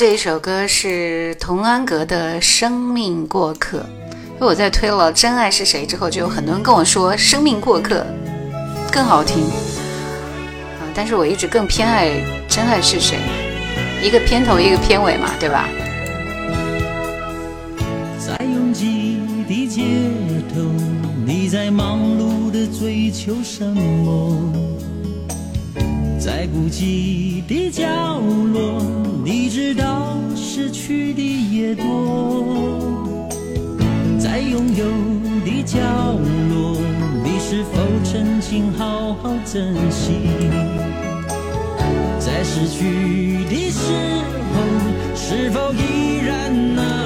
这一首歌是童安格的《生命过客》，因为我在推了《真爱是谁》之后，就有很多人跟我说《生命过客》更好听啊，但是我一直更偏爱《真爱是谁》，一个片头，一个片尾嘛，对吧？在拥挤的街头，你在忙碌的追求什么？孤寂的角落，你知道失去的也多。在拥有的角落，你是否曾经好好珍惜？在失去的时候，是否依然那？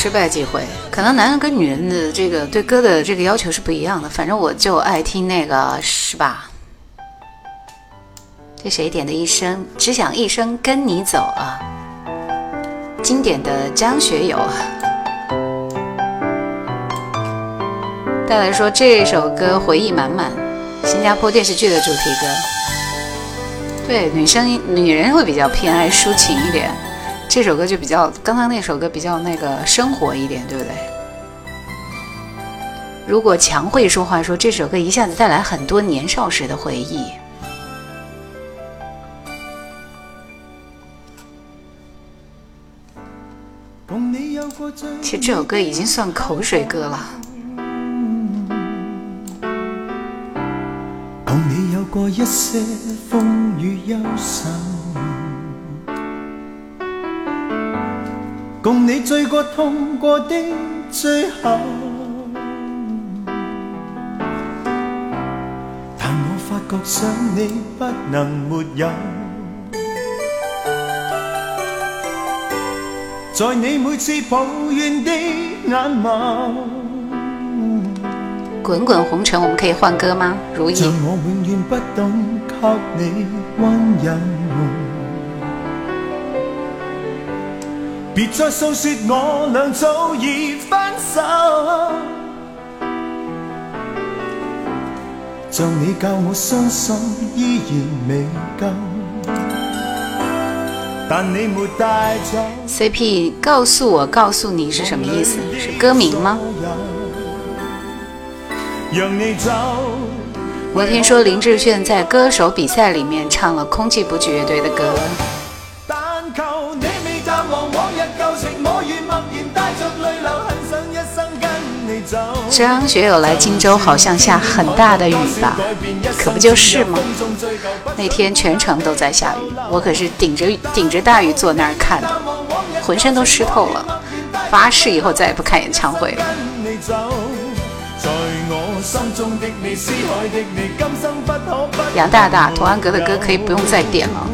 失败机会。可能男人跟女人的这个对歌的这个要求是不一样的。反正我就爱听那个，是吧？这谁点的？一生只想一生跟你走啊！经典的张学友。大家说这首歌回忆满满，新加坡电视剧的主题歌。对，女生女人会比较偏爱抒情一点。这首歌就比较，刚刚那首歌比较那个生活一点，对不对？如果强会说话，说这首歌一下子带来很多年少时的回忆。其实这首歌已经算口水歌了。共你醉过、痛过的最后。但我发觉想你不能没有，在你每次抱怨的眼眸。滚滚红尘，我们可以换歌吗？如意。我永远不懂给你温柔。别再诉说我俩早已分手。像你教我相信依然未够，但你没带走。CP 告诉我，告诉你是什么意思？是歌名吗？让你走。我听说林志炫在歌手比赛里面唱了空气不绝乐的歌。张学友来荆州好像下很大的雨吧？可不就是吗？那天全程都在下雨，我可是顶着顶着大雨坐那儿看的，浑身都湿透了，发誓以后再也不看演唱会了。杨大大，童安格的歌可以不用再点了。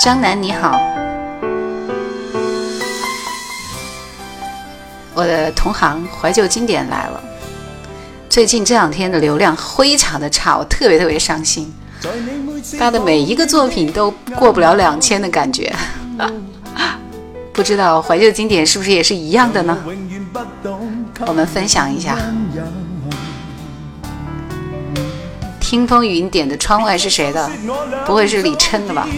江南你好。我的同行怀旧经典来了，最近这两天的流量非常的差，我特别特别伤心。他的每一个作品都过不了两千的感觉，(laughs) 不知道怀旧经典是不是也是一样的呢？我们分享一下。听风云点的窗外是谁的？不会是李琛的吧？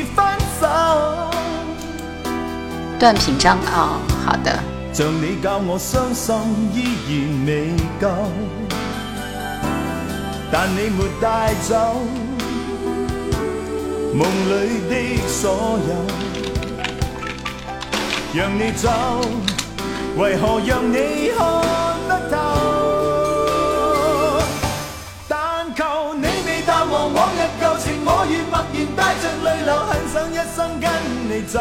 段品章啊，好的。像你教我伤心，依然未够，但你没带走梦里的所有，让你走，为何让你看不透？但求你未淡忘往日旧情，我愿默然带着泪流，很想一生跟你走。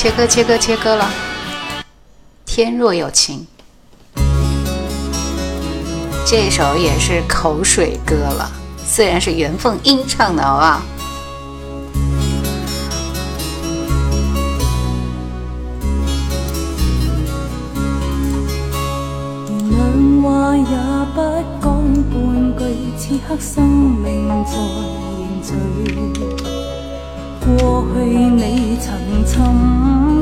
切割切割切割了。天若有情，这首也是口水歌了。虽然是袁凤英唱的，好不好？过去你曾寻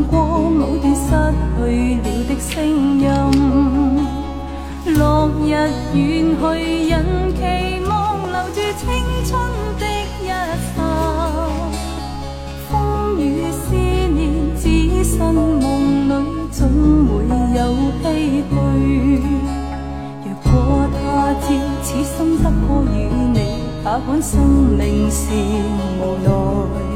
过某段失去了的声音，落日远去，人期望留住青春的一刹。风雨思念，只身梦里总会有唏嘘。若果他朝此生得可与你，哪管生命是无奈。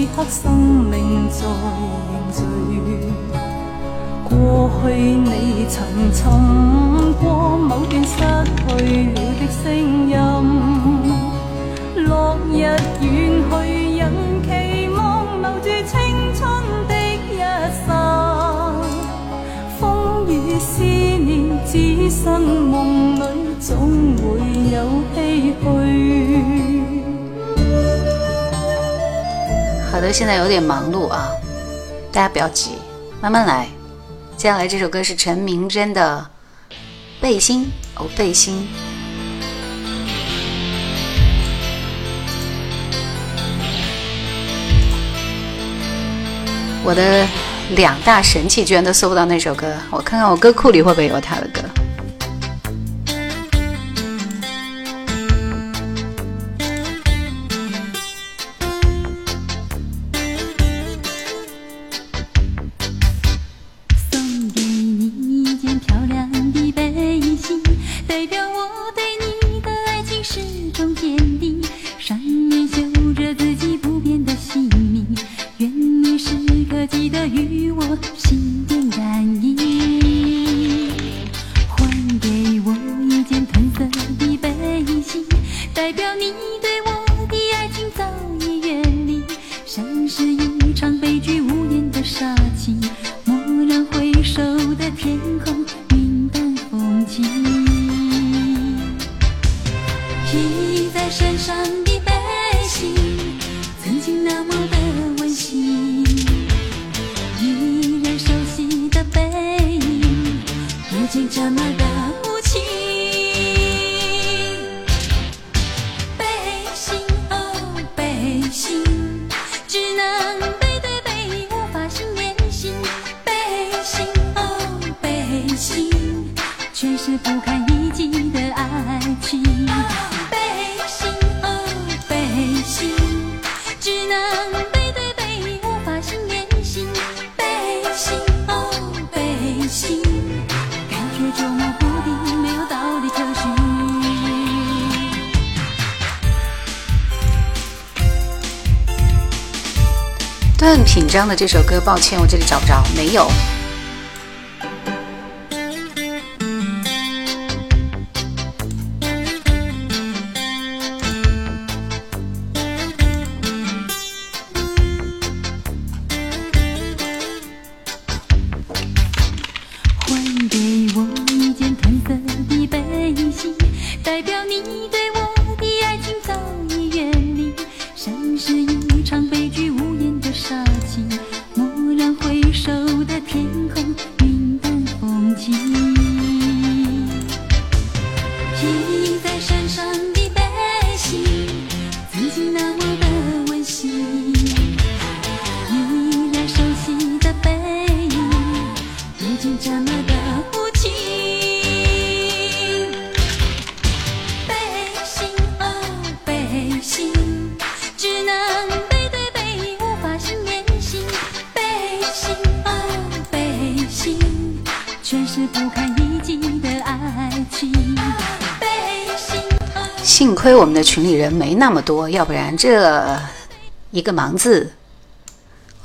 此刻生命在凝聚，过去你曾寻过某段失去了的声音。落日远去，人期望留住青春的一刹。风雨思念，置身梦里，总会有唏嘘。好的，现在有点忙碌啊，大家不要急，慢慢来。接下来这首歌是陈明真的《背心》，哦，背心。我的两大神器居然都搜不到那首歌，我看看我歌库里会不会有他的歌。张的这首歌，抱歉，我这里找不着，没有。那么多，要不然这一个“忙”字，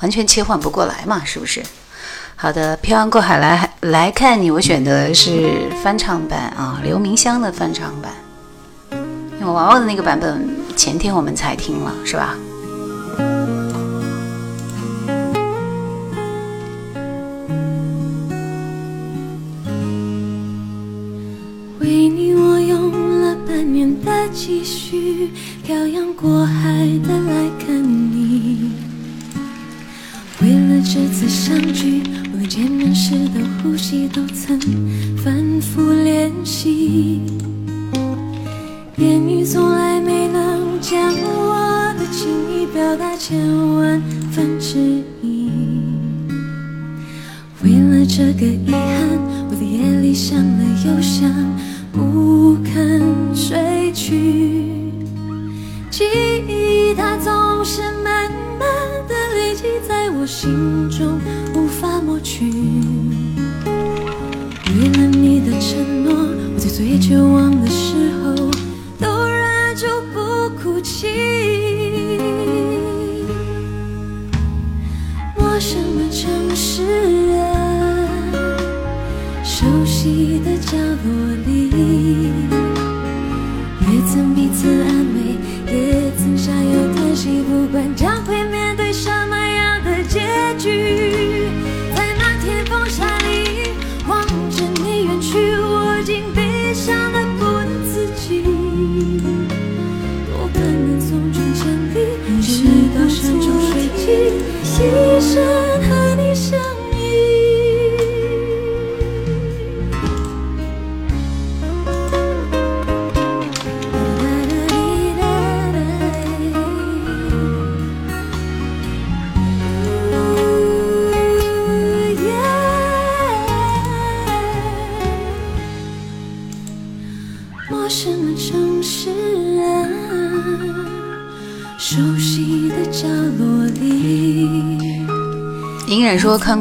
完全切换不过来嘛，是不是？好的，漂洋过海来来看你，我选的是翻唱版啊，刘明湘的翻唱版。因为娃娃的那个版本，前天我们才听了，是吧？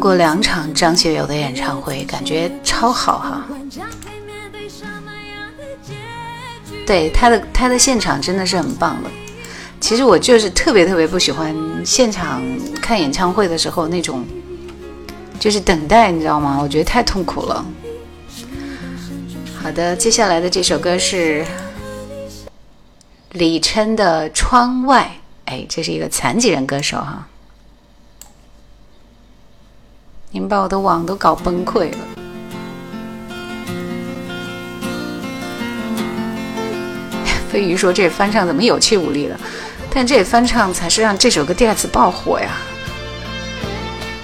过两场张学友的演唱会，感觉超好哈！对他的他的现场真的是很棒的。其实我就是特别特别不喜欢现场看演唱会的时候那种，就是等待，你知道吗？我觉得太痛苦了。好的，接下来的这首歌是李琛的《窗外》，哎，这是一个残疾人歌手哈。把我的网都搞崩溃了。(laughs) 飞鱼说：“这翻唱怎么有气无力的？但这翻唱才是让这首歌第二次爆火呀！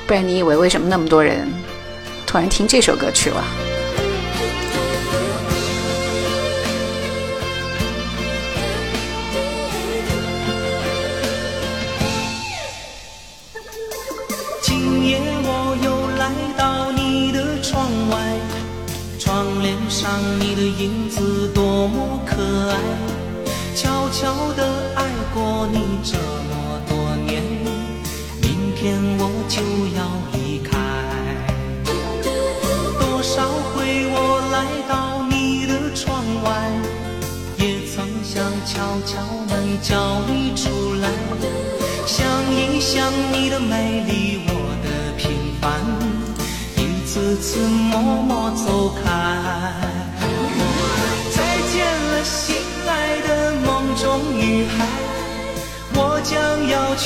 不然你以为为什么那么多人突然听这首歌曲了？”你的影子多么可爱，悄悄地爱过你这么多年。明天我就要离开。多少回我来到你的窗外，也曾想悄悄地叫你出来。想一想你的美丽，我的平凡，一次次默默走开。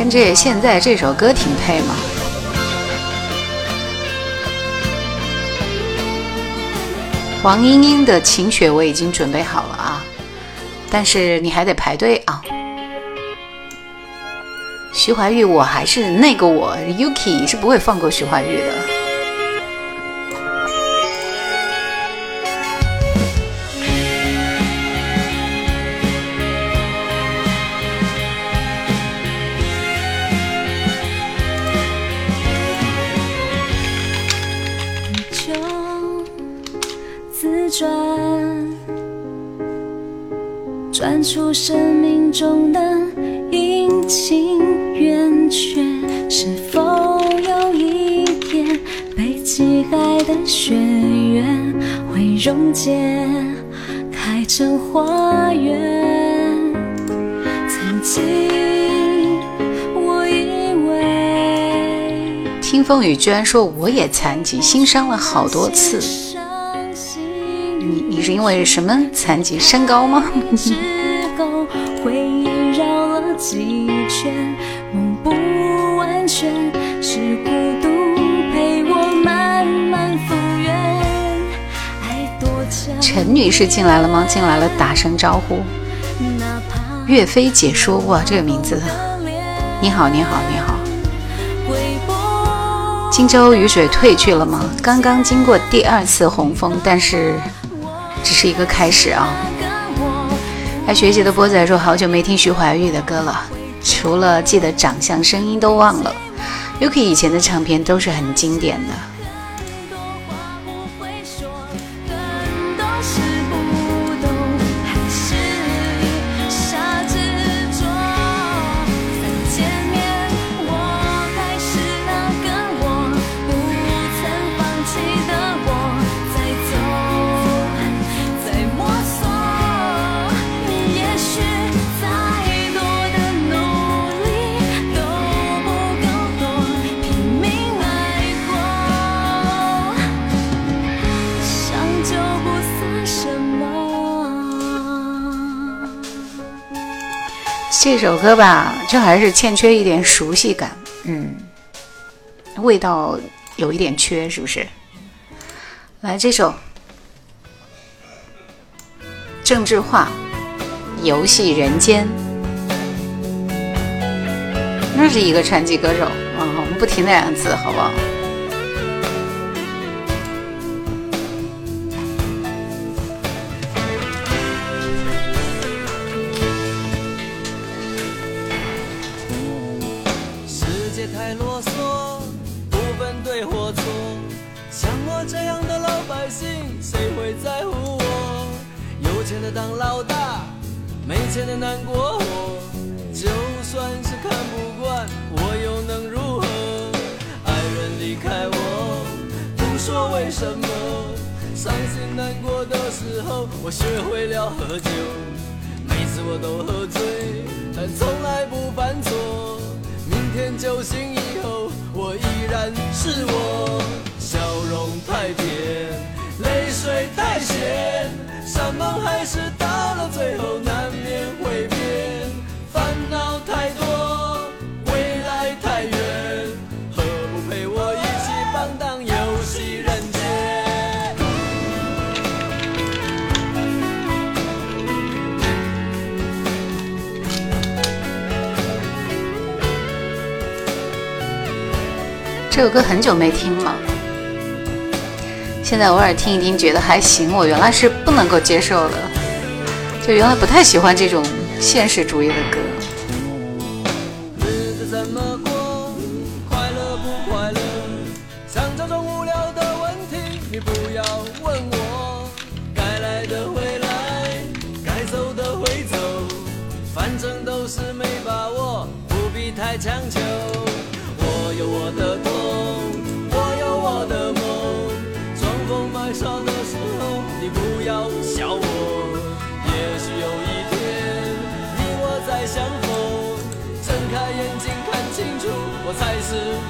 跟这现在这首歌挺配吗？黄莺莺的《晴雪》我已经准备好了啊，但是你还得排队啊。徐怀钰，我还是那个我，Yuki 是不会放过徐怀钰的。凤雨居然说我也残疾，心伤了好多次。你你是因为什么残疾？身高吗？陈女士进来了吗？进来了，打声招呼。岳飞解说，哇，这个名字。你好，你好，你好。荆州雨水退去了吗？刚刚经过第二次洪峰，但是只是一个开始啊！来学习的波仔说，好久没听徐怀钰的歌了，除了记得长相，声音都忘了。u k i 以前的唱片都是很经典的。这首歌吧，就还是欠缺一点熟悉感，嗯，味道有一点缺，是不是？来这首郑智化《游戏人间》，那是一个传奇歌手啊，我们不提那两个字，好不好？还是到了最后难免会变烦恼太多未来太远何不陪我一起放荡游戏人间这首歌很久没听了现在偶尔听一听，觉得还行。我原来是不能够接受的，就原来不太喜欢这种现实主义的歌。answer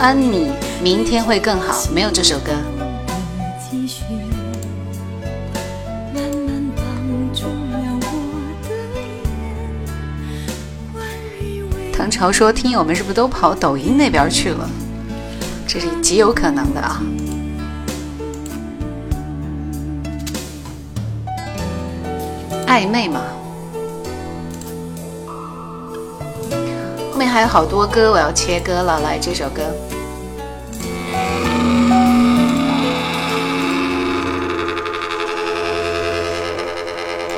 安妮，明天会更好。没有这首歌。唐朝说：“听友们是不是都跑抖音那边去了？”这是极有可能的啊。暧昧嘛。还有好多歌，我要切歌了，来这首歌，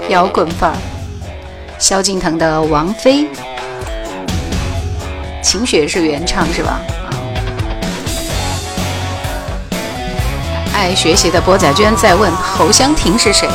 摇滚范儿，萧敬腾的《王妃》，晴雪是原唱是吧？爱学习的波仔娟在问侯湘婷是谁？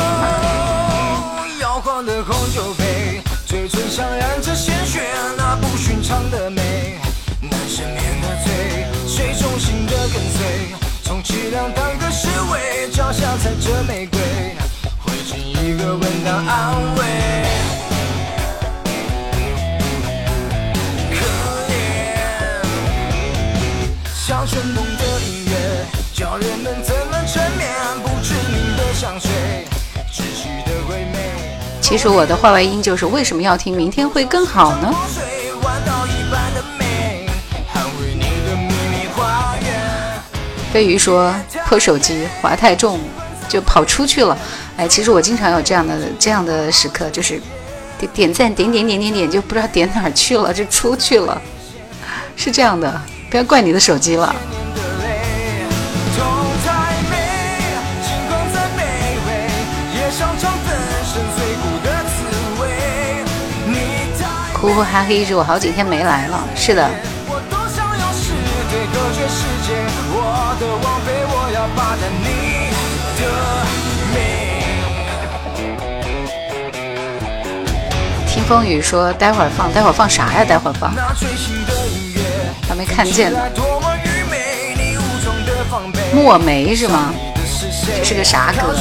我的话外音就是为什么要听明天会更好呢？飞鱼说破手机滑太重就跑出去了。哎，其实我经常有这样的这样的时刻，就是点点赞点点点点就不知道点哪儿去了，就出去了，是这样的，不要怪你的手机了。呜呼！还黑着，我好几天没来了。是的。听风雨说，待会儿放，待会儿放啥呀？待会儿放。还没看见呢。墨梅是吗？这是个啥歌？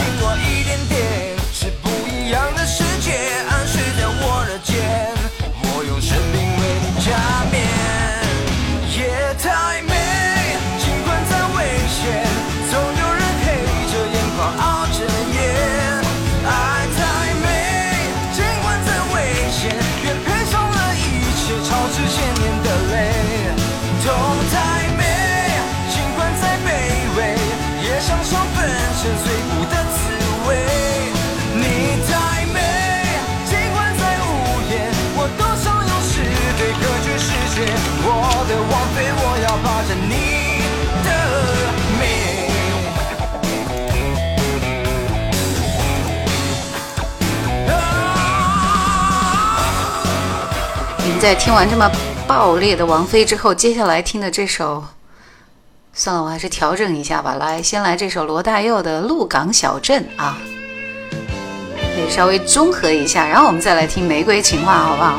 在听完这么爆裂的王菲之后，接下来听的这首，算了，我还是调整一下吧。来，先来这首罗大佑的《鹿港小镇》啊，可以稍微综合一下。然后我们再来听《玫瑰情话》，好不好？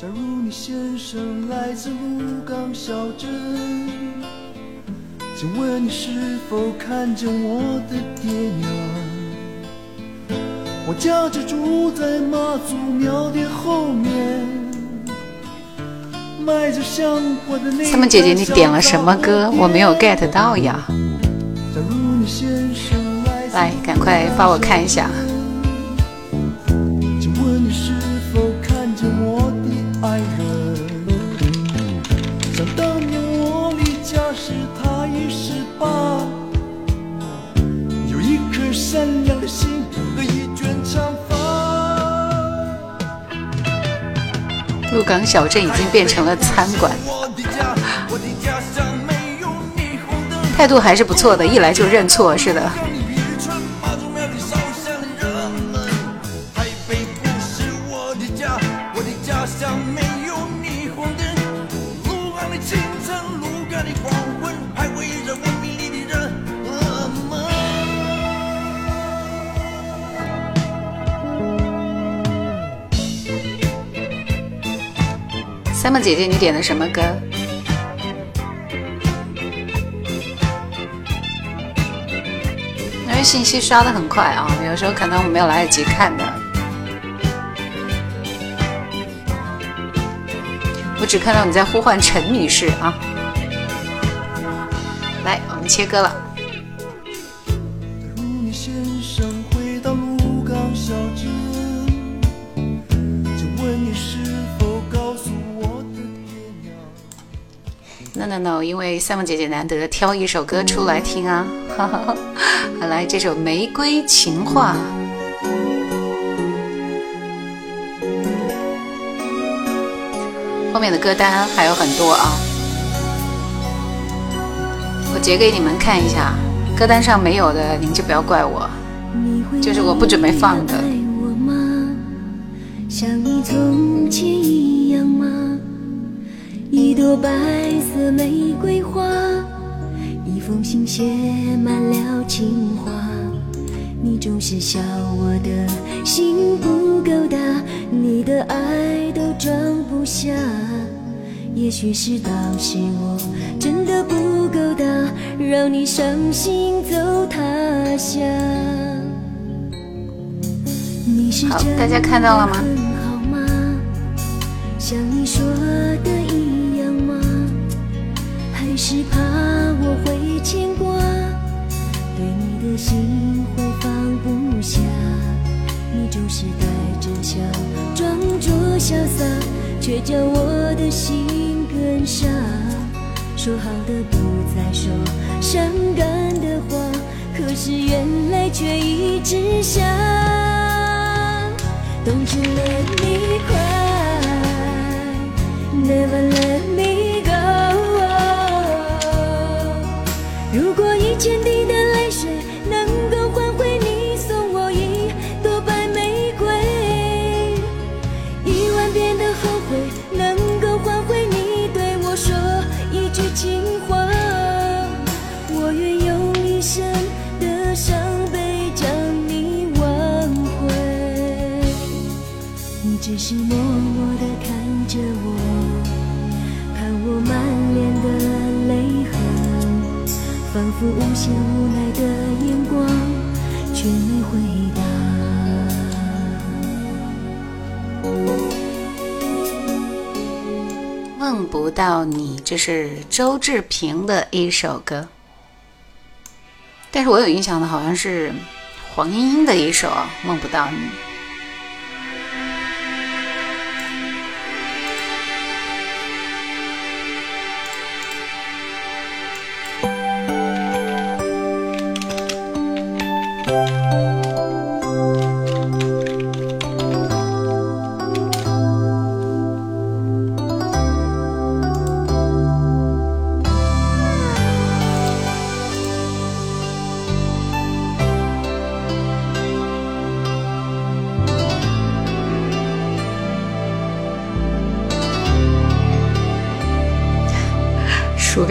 假如你先生来自鹿港小镇，请问你是否看见我的爹娘？我家就住在妈祖庙的后面。苍们姐姐，你点了什么歌？我没有 get 到呀。来，赶快帮我看一下。请问你是否看见我的爱人？想当年我离家时，他已十八，有一颗善良的心。鹿港小镇已经变成了餐馆，态度还是不错的，一来就认错，是的。三木姐姐，你点的什么歌？因为信息刷的很快啊，有时候可能我没有来得及看的。我只看到你在呼唤陈女士啊。来，我们切歌了。因为三木姐姐难得挑一首歌出来听啊，(laughs) 好来这首《玫瑰情话》。后面的歌单还有很多啊，我截给你们看一下，歌单上没有的你们就不要怪我，就是我不准备放的。像你从前一样一朵白色玫瑰花一封信写满了情话你总是笑我的心不够大你的爱都装不下也许是当时我真的不够大让你伤心走他乡你是真的很好吗想你说的是怕我会牵挂，对你的心会放不下。你总是带着笑，装作潇洒，却将我的心更伤。说好的不再说伤感的话，可是原来却一直想。冻错了你，快。是默默的看着我，看我满脸的泪痕，仿佛无限无奈的眼光。却没回答。梦不到你，这是周志平的一首歌。但是我有印象的好像是黄莺莺的一首啊，梦不到你。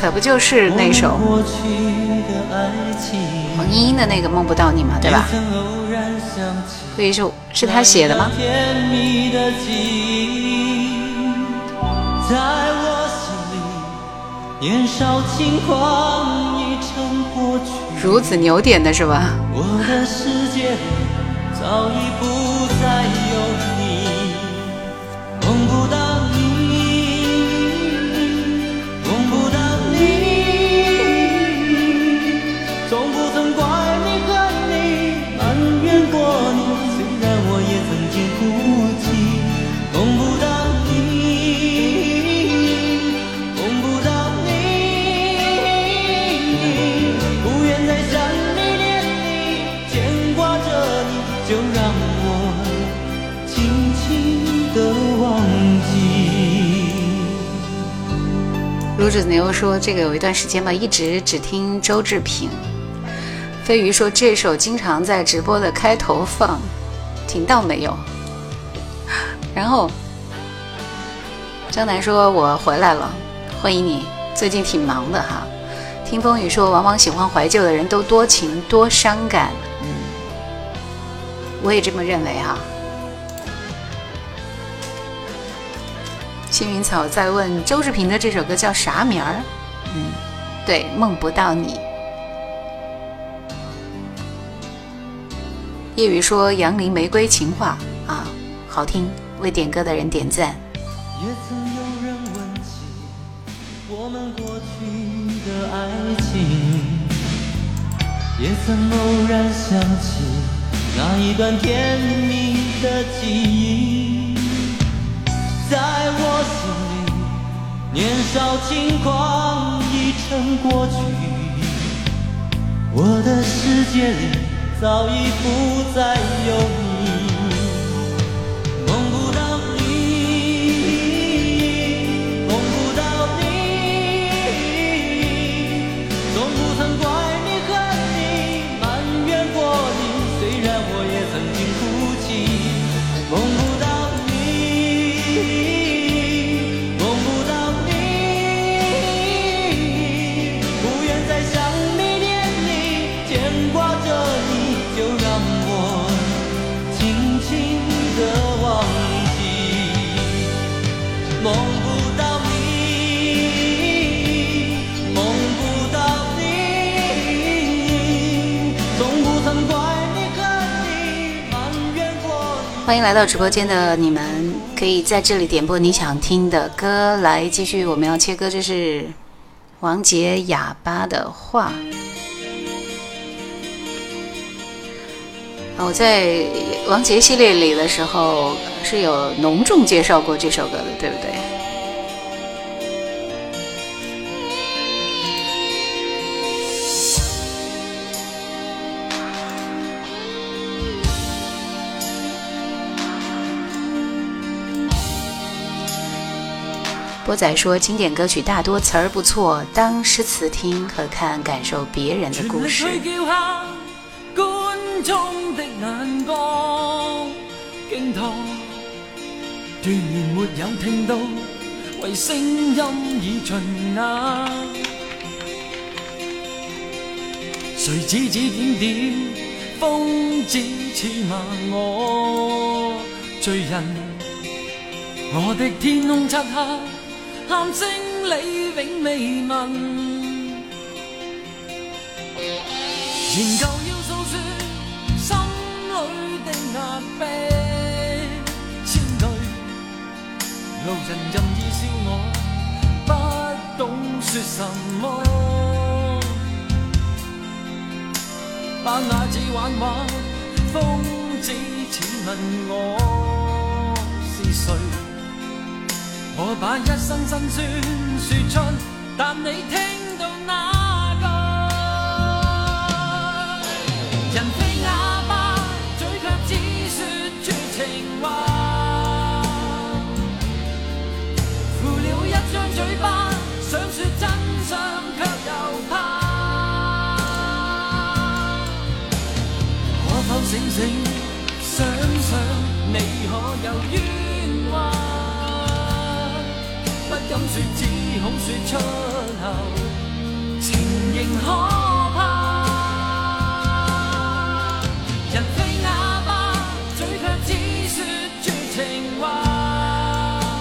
可不就是那首黄莺莺的那个《梦不到你》吗？对吧？所以是是他写的吗？如此牛点的是吧？兔志牛说：“这个有一段时间吧，一直只听周志平。”飞鱼说：“这首经常在直播的开头放，听到没有？”然后江南说：“我回来了，欢迎你。最近挺忙的哈。”听风雨说：“往往喜欢怀旧的人都多情多伤感。”我也这么认为哈。青云草在问周志平的这首歌叫啥名儿？嗯，对，梦不到你。夜雨说杨林玫瑰情话啊，好听，为点歌的人点赞。也曾有人问起我们过去的爱情，也曾偶然想起那一段甜蜜的记忆。年少轻狂已成过去，我的世界里早已不再有你。欢迎来到直播间的你们，可以在这里点播你想听的歌。来，继续，我们要切歌，这是王杰《哑巴的话》。我在王杰系列里的时候是有隆重介绍过这首歌的，对不对？波仔说，经典歌曲大多词儿不错，当诗词听和看，感受别人的故事。窗的眼光，惊涛断然没有听到，为声音已尽哑。谁指指点点，风指刺骂我罪人。我的天空漆黑，喊声你永未闻。研究。千路人任意笑我，不懂说什么。但那纸玩玩，疯子，似问我是谁。我把一生辛酸说出，但你听到哪个？人。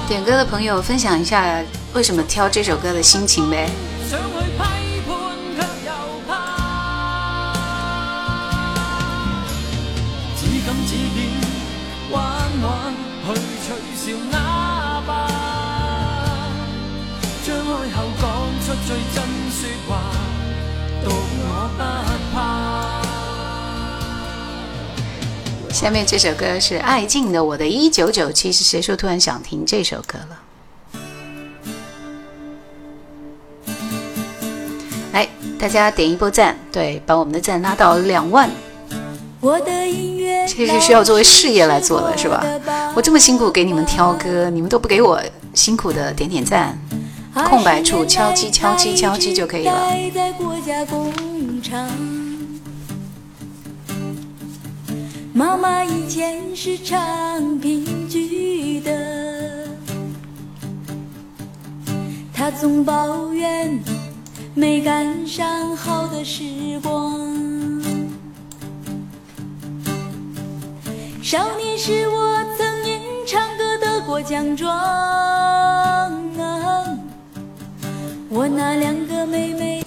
点歌的朋友分享一下，为什么挑这首歌的心情呗？下面这首歌是爱静的《我的一九九七》，是谁说突然想听这首歌了？来，大家点一波赞，对，把我们的赞拉到两万。我的音乐，这是需要作为事业来做的，是吧？我这么辛苦给你们挑歌，你们都不给我辛苦的点点赞，空白处敲击、敲击、敲击就可以了。唱，妈妈以前是唱评剧的，她总抱怨没赶上好的时光。少年时我曾因唱歌得过奖状，我那两个妹妹。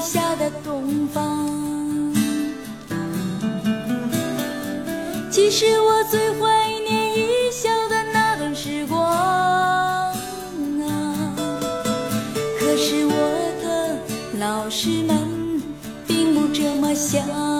下的东方，其实我最怀念一笑的那段时光啊。可是我的老师们并不这么想。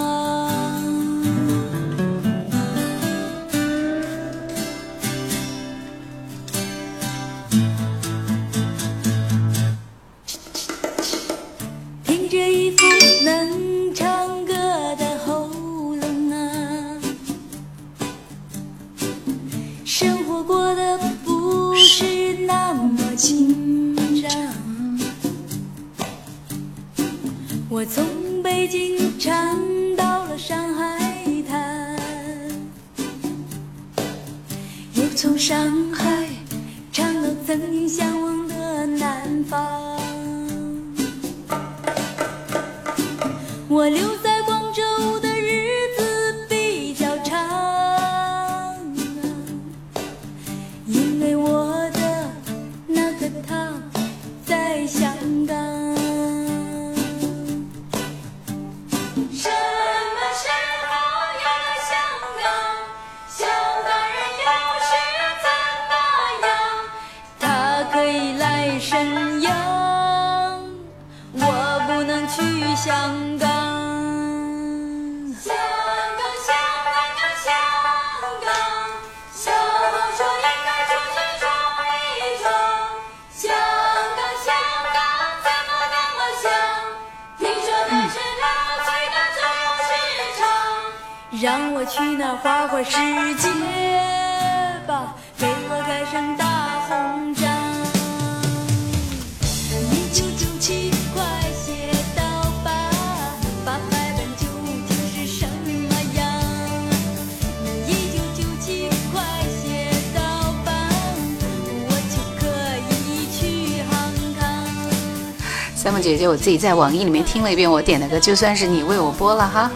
我自己在网易里面听了一遍我点的歌，就算是你为我播了哈。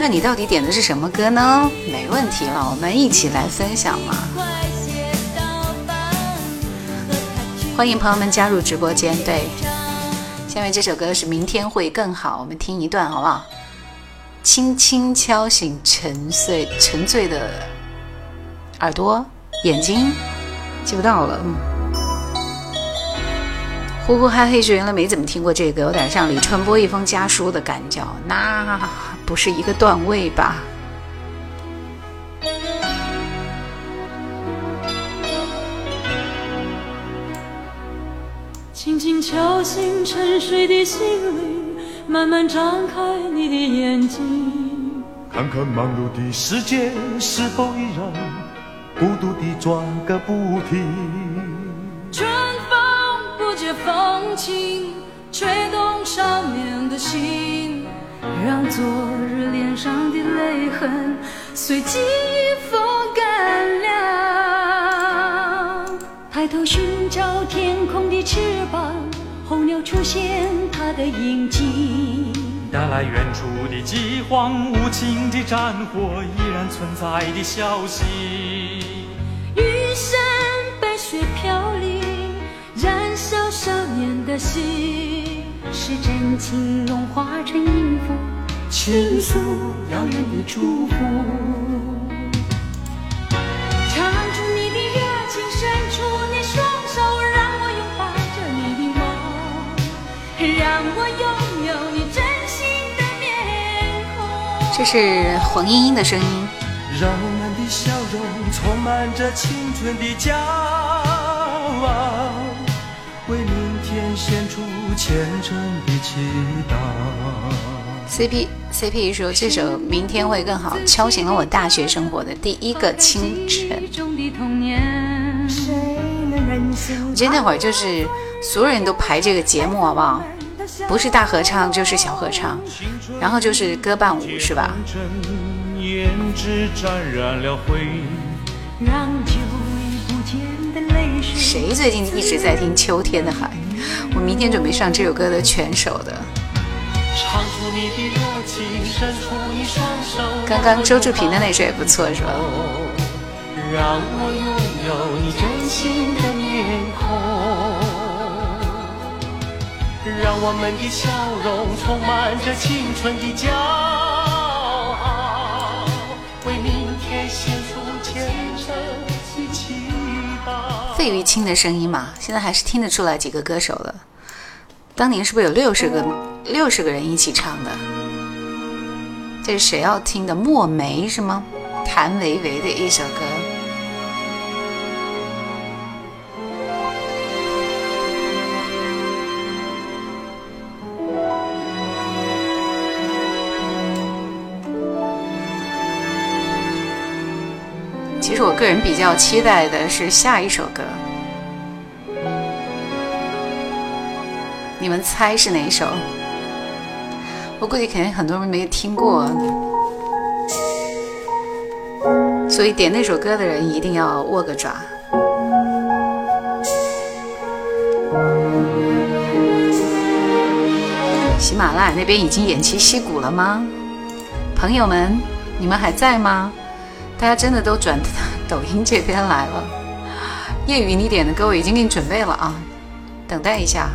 那你到底点的是什么歌呢？没问题了，我们一起来分享嘛。欢迎朋友们加入直播间。对，下面这首歌是《明天会更好》，我们听一段好不好？轻轻敲醒沉睡沉醉的耳朵、眼睛，记不到了，嗯。呼呼嗨嗨，是原来没怎么听过这个，有点像李春波《一封家书》的感觉，那不是一个段位吧？轻轻敲醒沉睡的心灵，慢慢张开你的眼睛，看看忙碌的世界是否依然孤独地转个不停。风轻吹动少年的心，让昨日脸上的泪痕随记忆风干了。抬头寻找天空的翅膀，候鸟出现它的影迹，带来远处的饥荒、无情的战火依然存在的消息。玉山白雪飘。小少年的心，是真情融化成音符，倾诉遥远的祝福。唱出你的热情，伸出你双手，让我拥抱着你的梦，让我拥有你真心的面孔。这是黄莺莺的声音。让我们的笑容充满着青春的骄傲。的祈祷。C P C P 说：“这首《明天会更好》敲醒了我大学生活的第一个清晨。”我觉得那会儿就是所有人都排这个节目，好不好？不是大合唱就是小合唱，然后就是歌伴舞，是吧？谁最近一直在听《秋天的海》？我明天准备上这首歌的全首的。刚刚周志平的那首也不错，是吧？让我拥有你真心的面孔，让我们的笑容充满着青春的骄傲。费玉清的声音嘛，现在还是听得出来几个歌手了。当年是不是有六十个六十个人一起唱的？这是谁要听的？墨梅是吗？谭维维的一首歌。其实我个人比较期待的是下一首歌，你们猜是哪一首？我估计肯定很多人没有听过，所以点那首歌的人一定要握个爪。喜马拉雅那边已经偃旗息鼓了吗？朋友们，你们还在吗？大家真的都转 (laughs) 抖音这边来了，夜雨你点的，各位已经给你准备了啊，等待一下。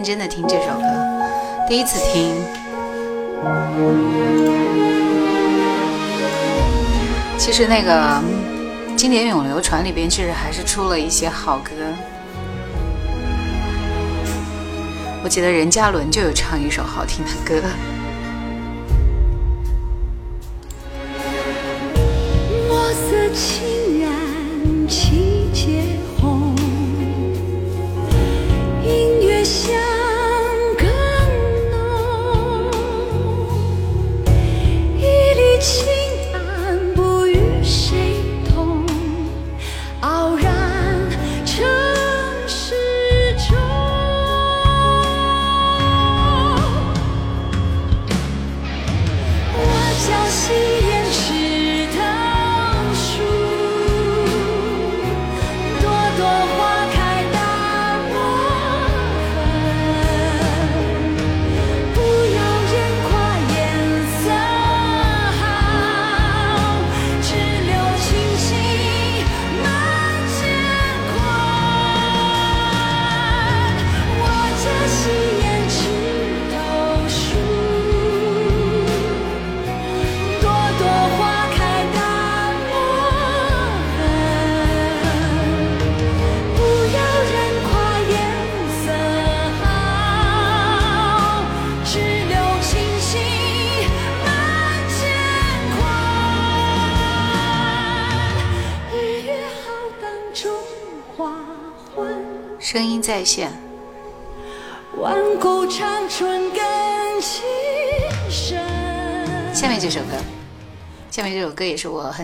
认真的听这首歌，第一次听。其实那个《经典咏流传》里边，确实还是出了一些好歌。我记得任嘉伦就有唱一首好听的歌。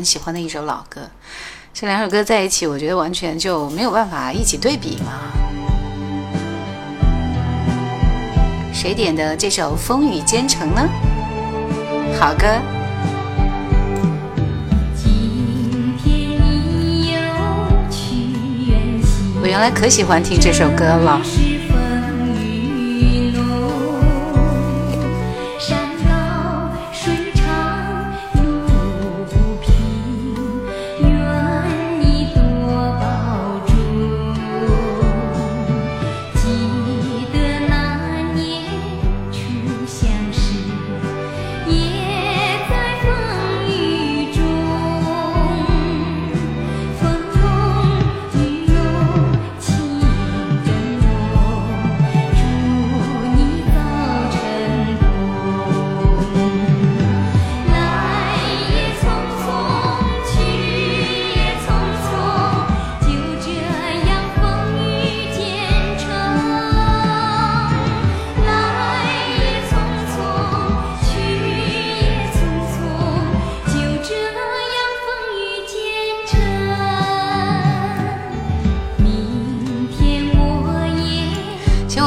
喜欢的一首老歌，这两首歌在一起，我觉得完全就没有办法一起对比嘛。谁点的这首《风雨兼程》呢？好歌。我原来可喜欢听这首歌了。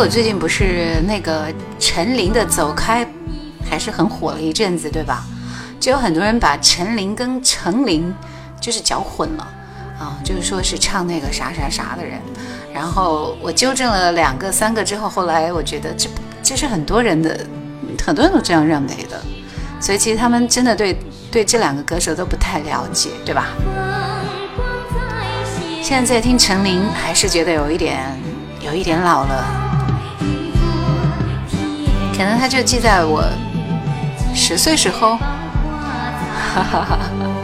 最近不是那个陈琳的《走开》，还是很火了一阵子，对吧？就有很多人把陈琳跟陈琳就是搅混了啊，就是说是唱那个啥啥啥的人。然后我纠正了两个、三个之后，后来我觉得这这是很多人的，很多人都这样认为的。所以其实他们真的对对这两个歌手都不太了解，对吧？现在听陈琳还是觉得有一点，有一点老了。可能他就记在我十岁时候，哈哈哈哈。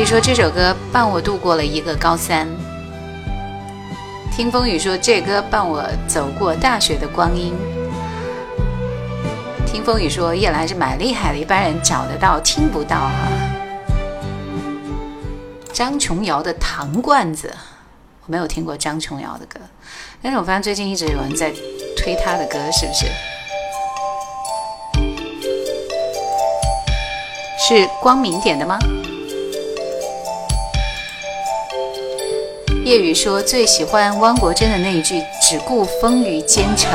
以说这首歌伴我度过了一个高三。听风雨说这歌伴我走过大学的光阴。听风雨说夜来是蛮厉害的，一般人找得到听不到啊。张琼瑶的糖罐子，我没有听过张琼瑶的歌，但是我发现最近一直有人在推她的歌，是不是？是光明点的吗？夜雨说最喜欢汪国真的那一句：“只顾风雨兼程。”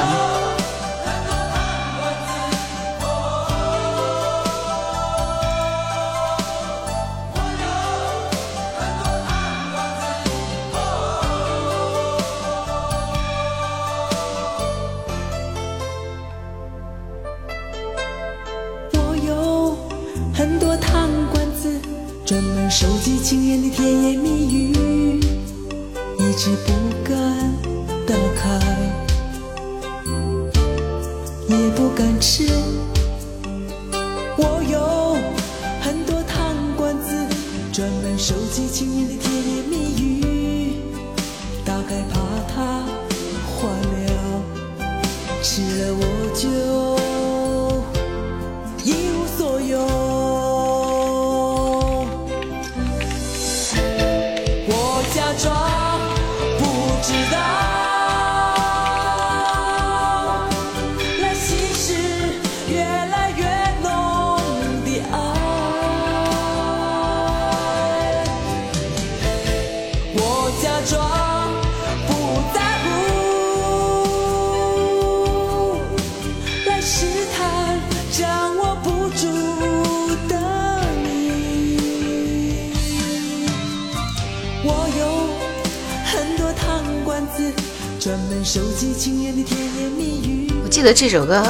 这首歌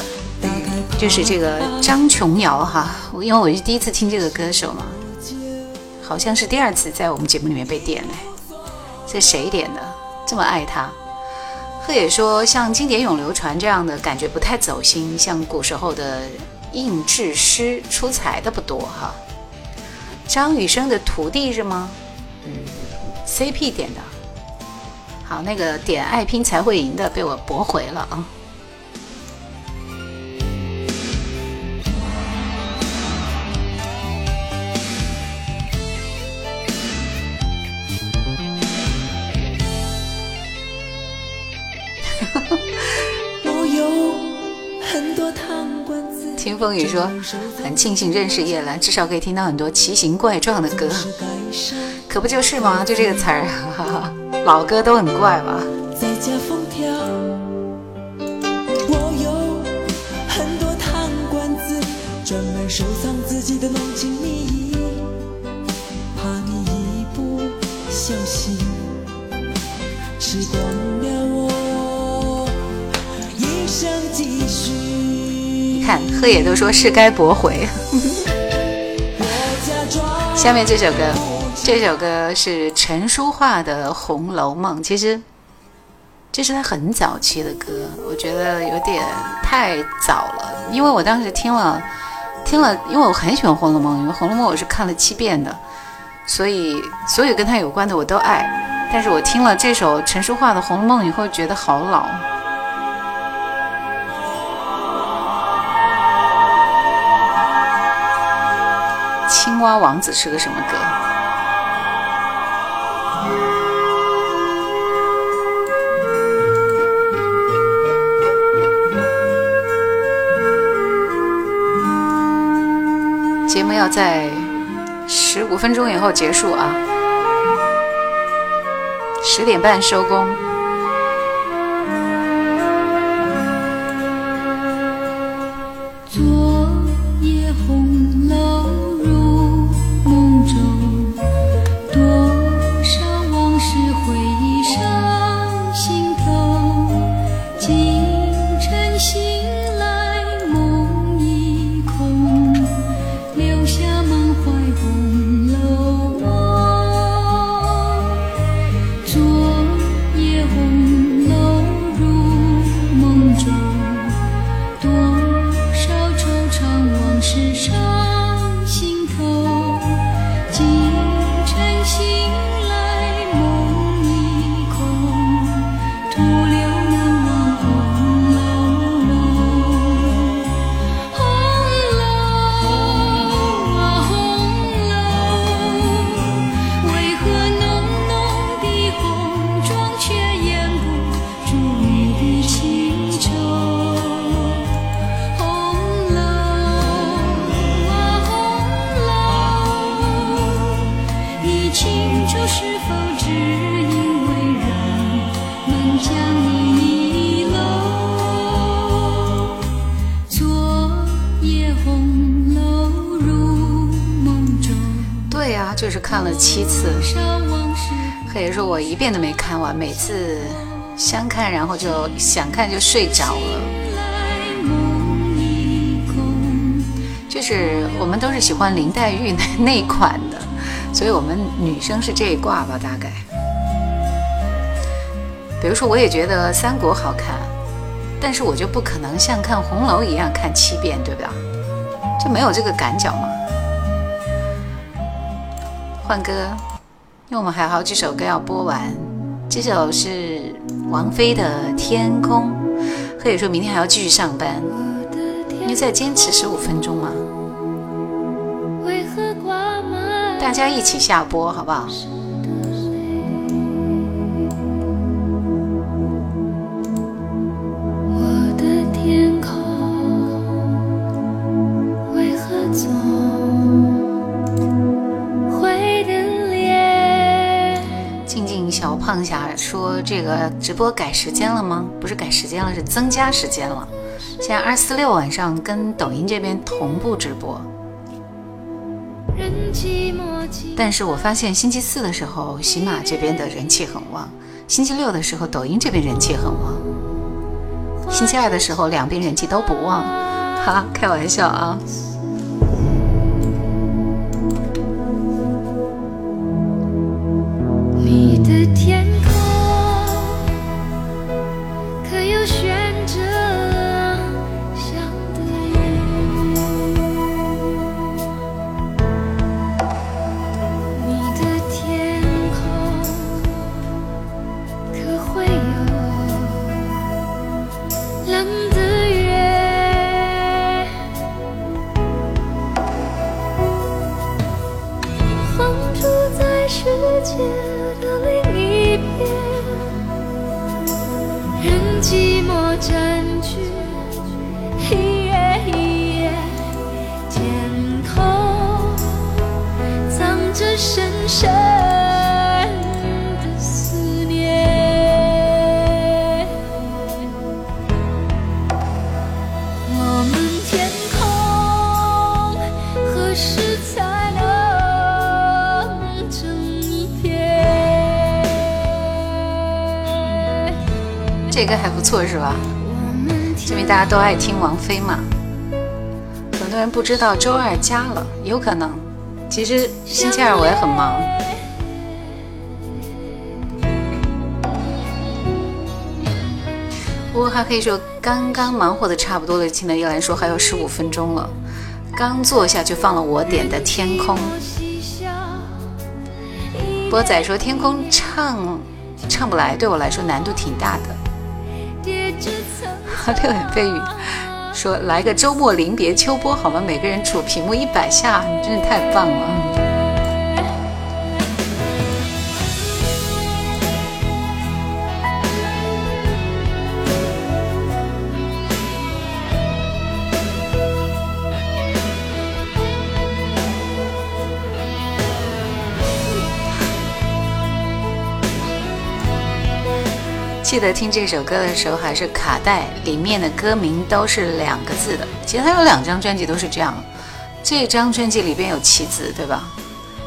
就是这个张琼瑶哈，因为我是第一次听这个歌手嘛，好像是第二次在我们节目里面被点嘞，这谁点的？这么爱他？贺野说像经典咏流传这样的感觉不太走心，像古时候的应制诗出彩的不多哈。张雨生的徒弟是吗？嗯，CP 点的。好，那个点爱拼才会赢的被我驳回了啊。听风雨说，很庆幸认识叶兰，至少可以听到很多奇形怪状的歌，可不就是吗？就这个词儿，老歌都很怪吧。看，贺野都说是该驳回。(laughs) 下面这首歌，这首歌是陈淑桦的《红楼梦》，其实这是他很早期的歌，我觉得有点太早了。因为我当时听了听了，因为我很喜欢《红楼梦》，因为《红楼梦》我是看了七遍的，所以所有跟他有关的我都爱。但是我听了这首陈淑桦的《红楼梦》以后，觉得好老。青蛙王子是个什么歌？节目要在十五分钟以后结束啊，十点半收工。看就睡着了，就是我们都是喜欢林黛玉那 (laughs) 那款的，所以我们女生是这一挂吧，大概。比如说我也觉得三国好看，但是我就不可能像看红楼一样看七遍，对不对？就没有这个感觉嘛。换歌，因为我们还有好几首歌要播完，这首是王菲的。天空，可以说明天还要继续上班，你再坚持十五分钟嘛？大家一起下播，好不好？直播改时间了吗？不是改时间了，是增加时间了。现在二四六晚上跟抖音这边同步直播。但是我发现星期四的时候，喜马这边的人气很旺；星期六的时候，抖音这边人气很旺；星期二的时候，两边人气都不旺。哈，开玩笑啊。lắm 都爱听王菲嘛，很多人不知道周二加了，有可能。其实星期二我也很忙，我还可以说刚刚忙活的差不多了，听的又来说还有十五分钟了，刚坐下就放了我点的《天空》。波仔说《天空》唱，唱不来，对我来说难度挺大的。六言蜚语说来个周末临别秋波好吗？每个人杵屏幕一百下，你真是太棒了。记得听这首歌的时候还是卡带，里面的歌名都是两个字的。其实他有两张专辑都是这样，这张专辑里边有棋子，对吧？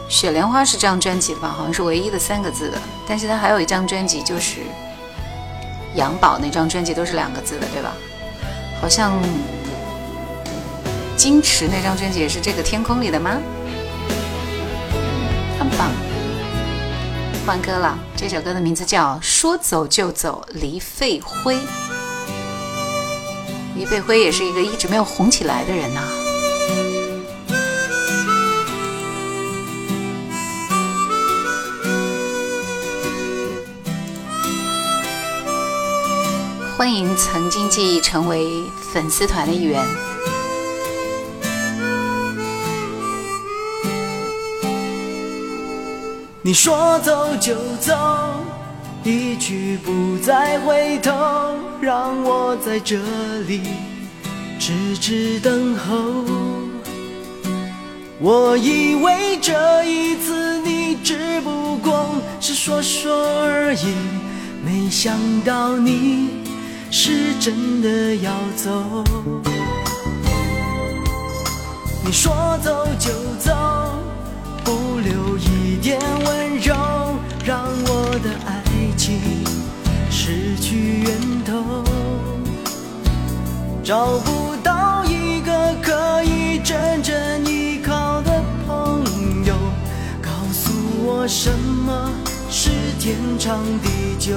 雪莲花是这张专辑的吧？好像是唯一的三个字的。但是他还有一张专辑就是杨宝那张专辑都是两个字的对吧？好像矜持那张专辑也是这个天空里的吗？换歌了，这首歌的名字叫《说走就走》，黎费辉。黎费辉也是一个一直没有红起来的人呐。欢迎曾经记忆成为粉丝团的一员。你说走就走，一去不再回头，让我在这里痴痴等候。我以为这一次你只不过是说说而已，没想到你是真的要走。你说走就走，不留。一。点温柔，让我的爱情失去源头。找不到一个可以真正依靠的朋友，告诉我什么是天长地久。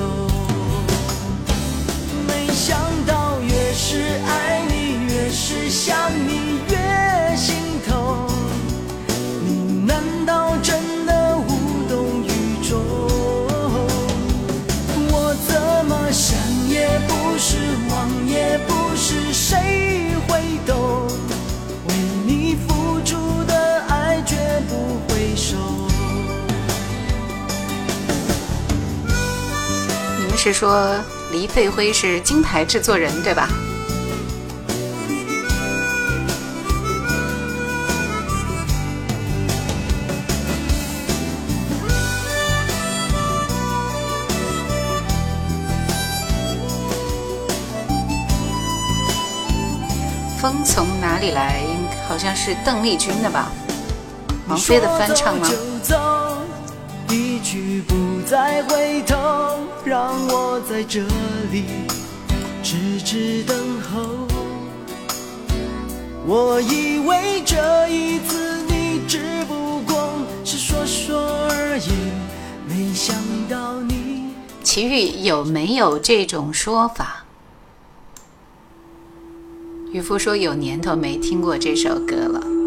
没想到越是爱你，越是想你，越心。是说黎沸辉是金牌制作人，对吧？风从哪里来？好像是邓丽君的吧？王菲的翻唱吗？再回头，让我在这里痴痴等候。我以为这一次你只不过是说说而已，没想到你。奇遇有没有这种说法？渔夫说有年头没听过这首歌了。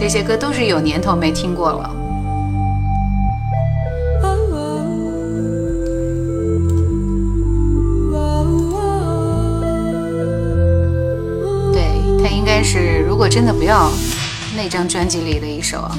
这些歌都是有年头没听过了。对他应该是，如果真的不要那张专辑里的一首啊。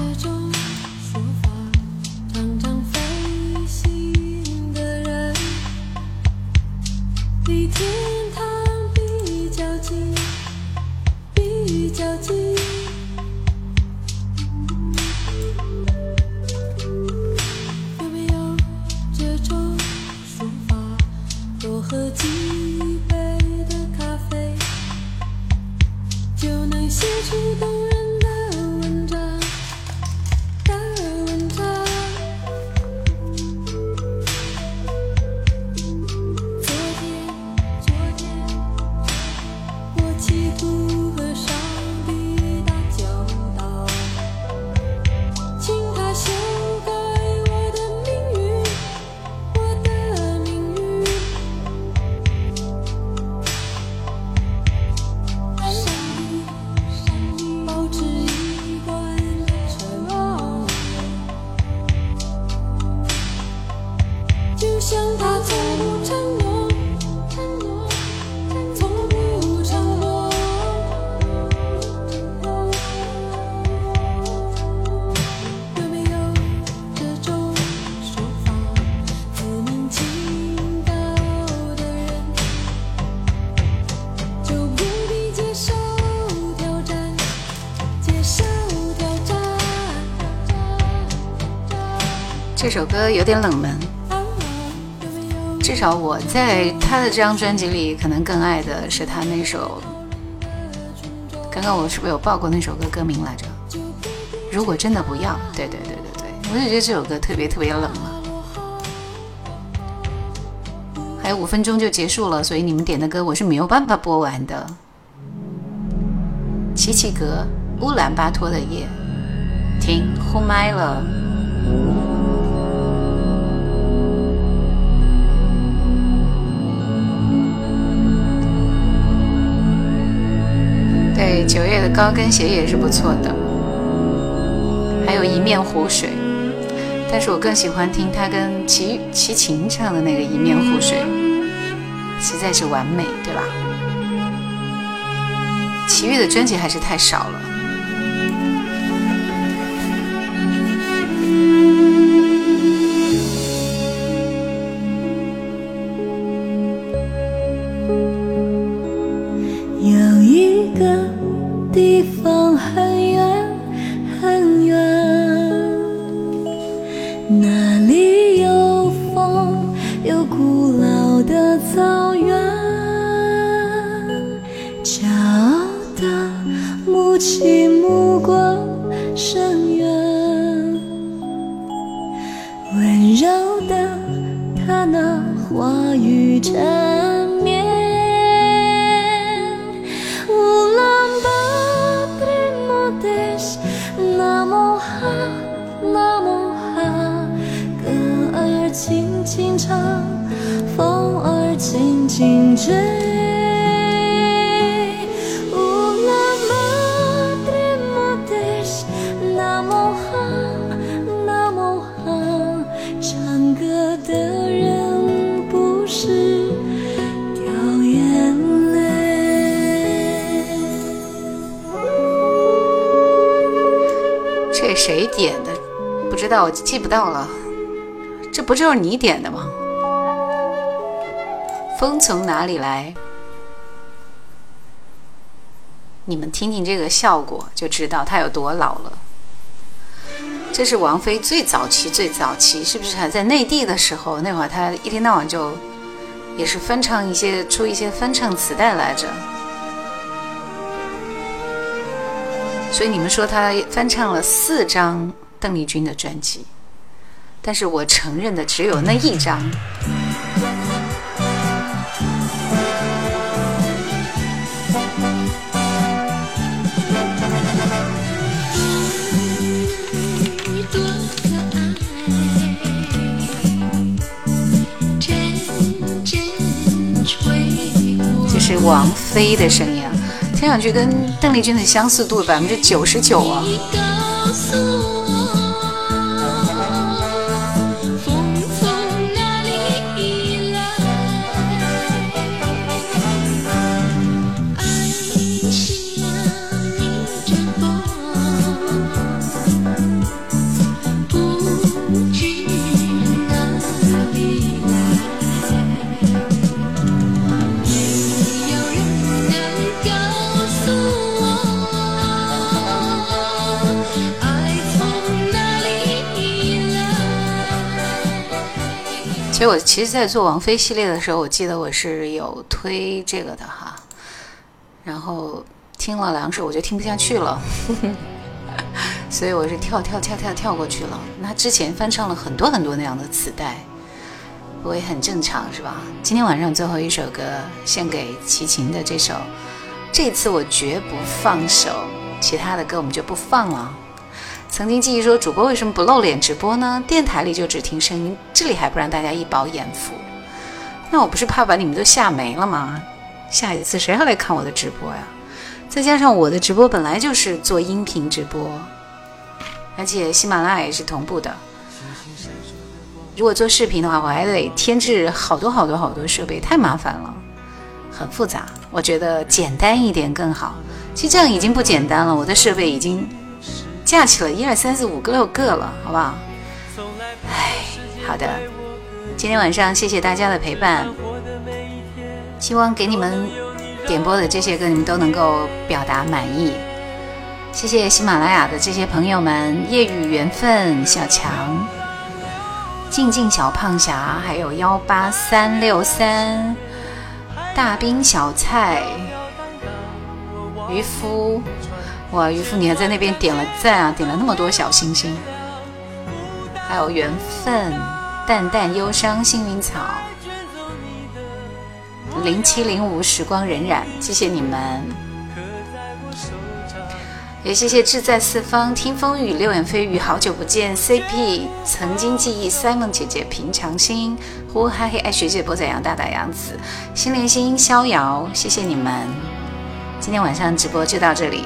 有点冷门，至少我在他的这张专辑里，可能更爱的是他那首。刚刚我是不是有报过那首歌歌名来着？如果真的不要，对对对对对，我就觉得这首歌特别特别冷了。还有五分钟就结束了，所以你们点的歌我是没有办法播完的。齐齐格，乌兰巴托的夜，听，呼麦了。高跟鞋也是不错的，还有一面湖水，但是我更喜欢听他跟齐齐秦唱的那个一面湖水，实在是完美，对吧？齐豫的专辑还是太少了。记不到了，这不就是你点的吗？风从哪里来？你们听听这个效果，就知道它有多老了。这是王菲最早期、最早期，是不是还在内地的时候？那会儿她一天到晚就也是翻唱一些，出一些翻唱磁带来着。所以你们说她翻唱了四张。邓丽君的专辑，但是我承认的只有那一张。这是王菲的声音，啊，听上去跟邓丽君的相似度百分之九十九啊。所以我其实，在做王菲系列的时候，我记得我是有推这个的哈，然后听了两首，我就听不下去了，(laughs) 所以我是跳跳跳跳跳过去了。那之前翻唱了很多很多那样的磁带，我也很正常，是吧？今天晚上最后一首歌献给齐秦的这首，这次我绝不放手，其他的歌我们就不放了。曾经记忆说，主播为什么不露脸直播呢？电台里就只听声音，这里还不让大家一饱眼福？那我不是怕把你们都吓没了吗？下一次谁还来看我的直播呀？再加上我的直播本来就是做音频直播，而且喜马拉雅也是同步的。如果做视频的话，我还得添置好多好多好多设备，太麻烦了，很复杂。我觉得简单一点更好。其实这样已经不简单了，我的设备已经。下去了一二三四五个六个了，好不好？哎，好的。今天晚上谢谢大家的陪伴，希望给你们点播的这些歌，你们都能够表达满意。谢谢喜马拉雅的这些朋友们，夜雨缘分、小强、静静、小胖侠，还有幺八三六三、大兵、小菜、渔夫。哇，渔夫，你还在那边点了赞啊？点了那么多小心心，还有缘分，淡淡忧伤，幸运草，零七零五，时光荏苒，谢谢你们，也谢谢志在四方、听风雨、流言蜚语，好久不见，CP，曾经记忆，塞梦姐姐，平常心，呼哈嘿，爱学姐，波仔，杨大大，杨子，心连心，逍遥，谢谢你们，今天晚上直播就到这里。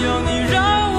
有你，让。